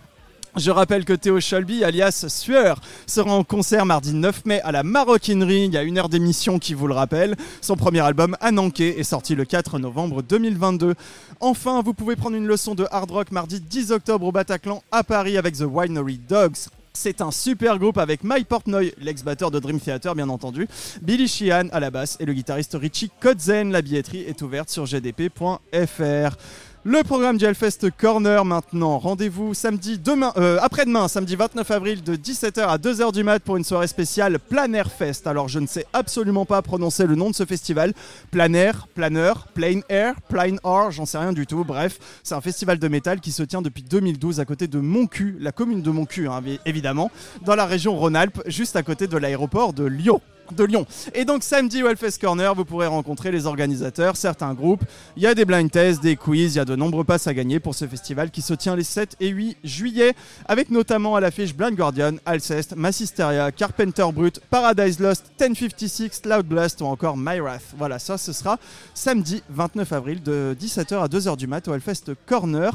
Je rappelle que Théo Shelby, alias Sueur, sera en concert mardi 9 mai à la Maroquinerie. Il y une heure d'émission qui vous le rappelle. Son premier album, Ananké, est sorti le 4 novembre 2022. Enfin, vous pouvez prendre une leçon de hard rock mardi 10 octobre au Bataclan à Paris avec The Winery Dogs. C'est un super groupe avec Mike Portnoy, l'ex-batteur de Dream Theater bien entendu, Billy Sheehan à la basse et le guitariste Richie Kotzen. La billetterie est ouverte sur gdp.fr. Le programme du Hellfest Corner maintenant. Rendez-vous samedi demain, euh, après-demain, samedi 29 avril de 17h à 2h du mat pour une soirée spéciale Plein Air Fest. Alors je ne sais absolument pas prononcer le nom de ce festival. Plein Air, Planeur, Plain Air, Plain Air, j'en sais rien du tout. Bref, c'est un festival de métal qui se tient depuis 2012 à côté de Moncu, la commune de Moncu hein, évidemment, dans la région Rhône-Alpes, juste à côté de l'aéroport de Lyon de Lyon. Et donc samedi au Corner, vous pourrez rencontrer les organisateurs, certains groupes. Il y a des blind tests, des quiz, il y a de nombreux passes à gagner pour ce festival qui se tient les 7 et 8 juillet, avec notamment à l'affiche Blind Guardian, Alcest, Massisteria, Carpenter Brut, Paradise Lost, 1056, Loud Blast ou encore Myrath. Voilà, ça ce sera samedi 29 avril de 17h à 2h du mat au Hellfest Corner.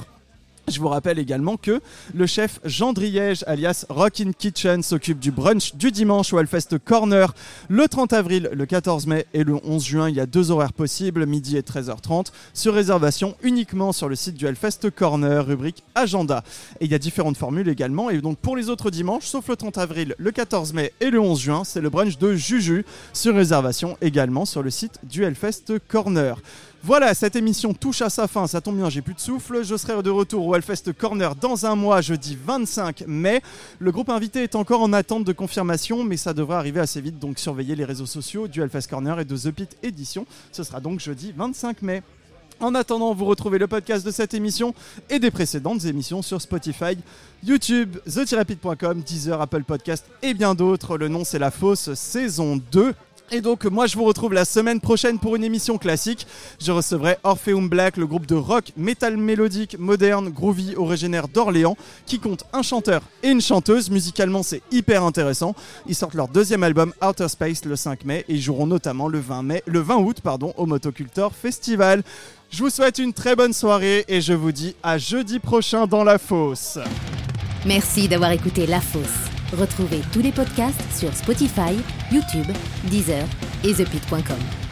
Je vous rappelle également que le chef Jean Driège, alias Rockin' Kitchen, s'occupe du brunch du dimanche au Hellfest Corner le 30 avril, le 14 mai et le 11 juin. Il y a deux horaires possibles, midi et 13h30, sur réservation uniquement sur le site du Hellfest Corner, rubrique agenda. Et il y a différentes formules également. Et donc pour les autres dimanches, sauf le 30 avril, le 14 mai et le 11 juin, c'est le brunch de Juju, sur réservation également sur le site du Hellfest Corner. Voilà, cette émission touche à sa fin, ça tombe bien, j'ai plus de souffle. Je serai de retour au Hellfest Corner dans un mois, jeudi 25 mai. Le groupe invité est encore en attente de confirmation, mais ça devrait arriver assez vite, donc surveillez les réseaux sociaux du Hellfest Corner et de The Pit Edition. Ce sera donc jeudi 25 mai. En attendant, vous retrouvez le podcast de cette émission et des précédentes émissions sur Spotify, YouTube, therapid.com, Deezer, Apple Podcast et bien d'autres. Le nom c'est La Fosse saison 2. Et donc moi je vous retrouve la semaine prochaine pour une émission classique. Je recevrai Orpheum Black, le groupe de rock, métal mélodique, moderne, groovy, originaire d'Orléans, qui compte un chanteur et une chanteuse. Musicalement c'est hyper intéressant. Ils sortent leur deuxième album Outer Space le 5 mai et ils joueront notamment le 20, mai, le 20 août pardon, au Motocultor Festival. Je vous souhaite une très bonne soirée et je vous dis à jeudi prochain dans la fosse. Merci d'avoir écouté La Fosse. Retrouvez tous les podcasts sur Spotify, YouTube, Deezer et ThePit.com.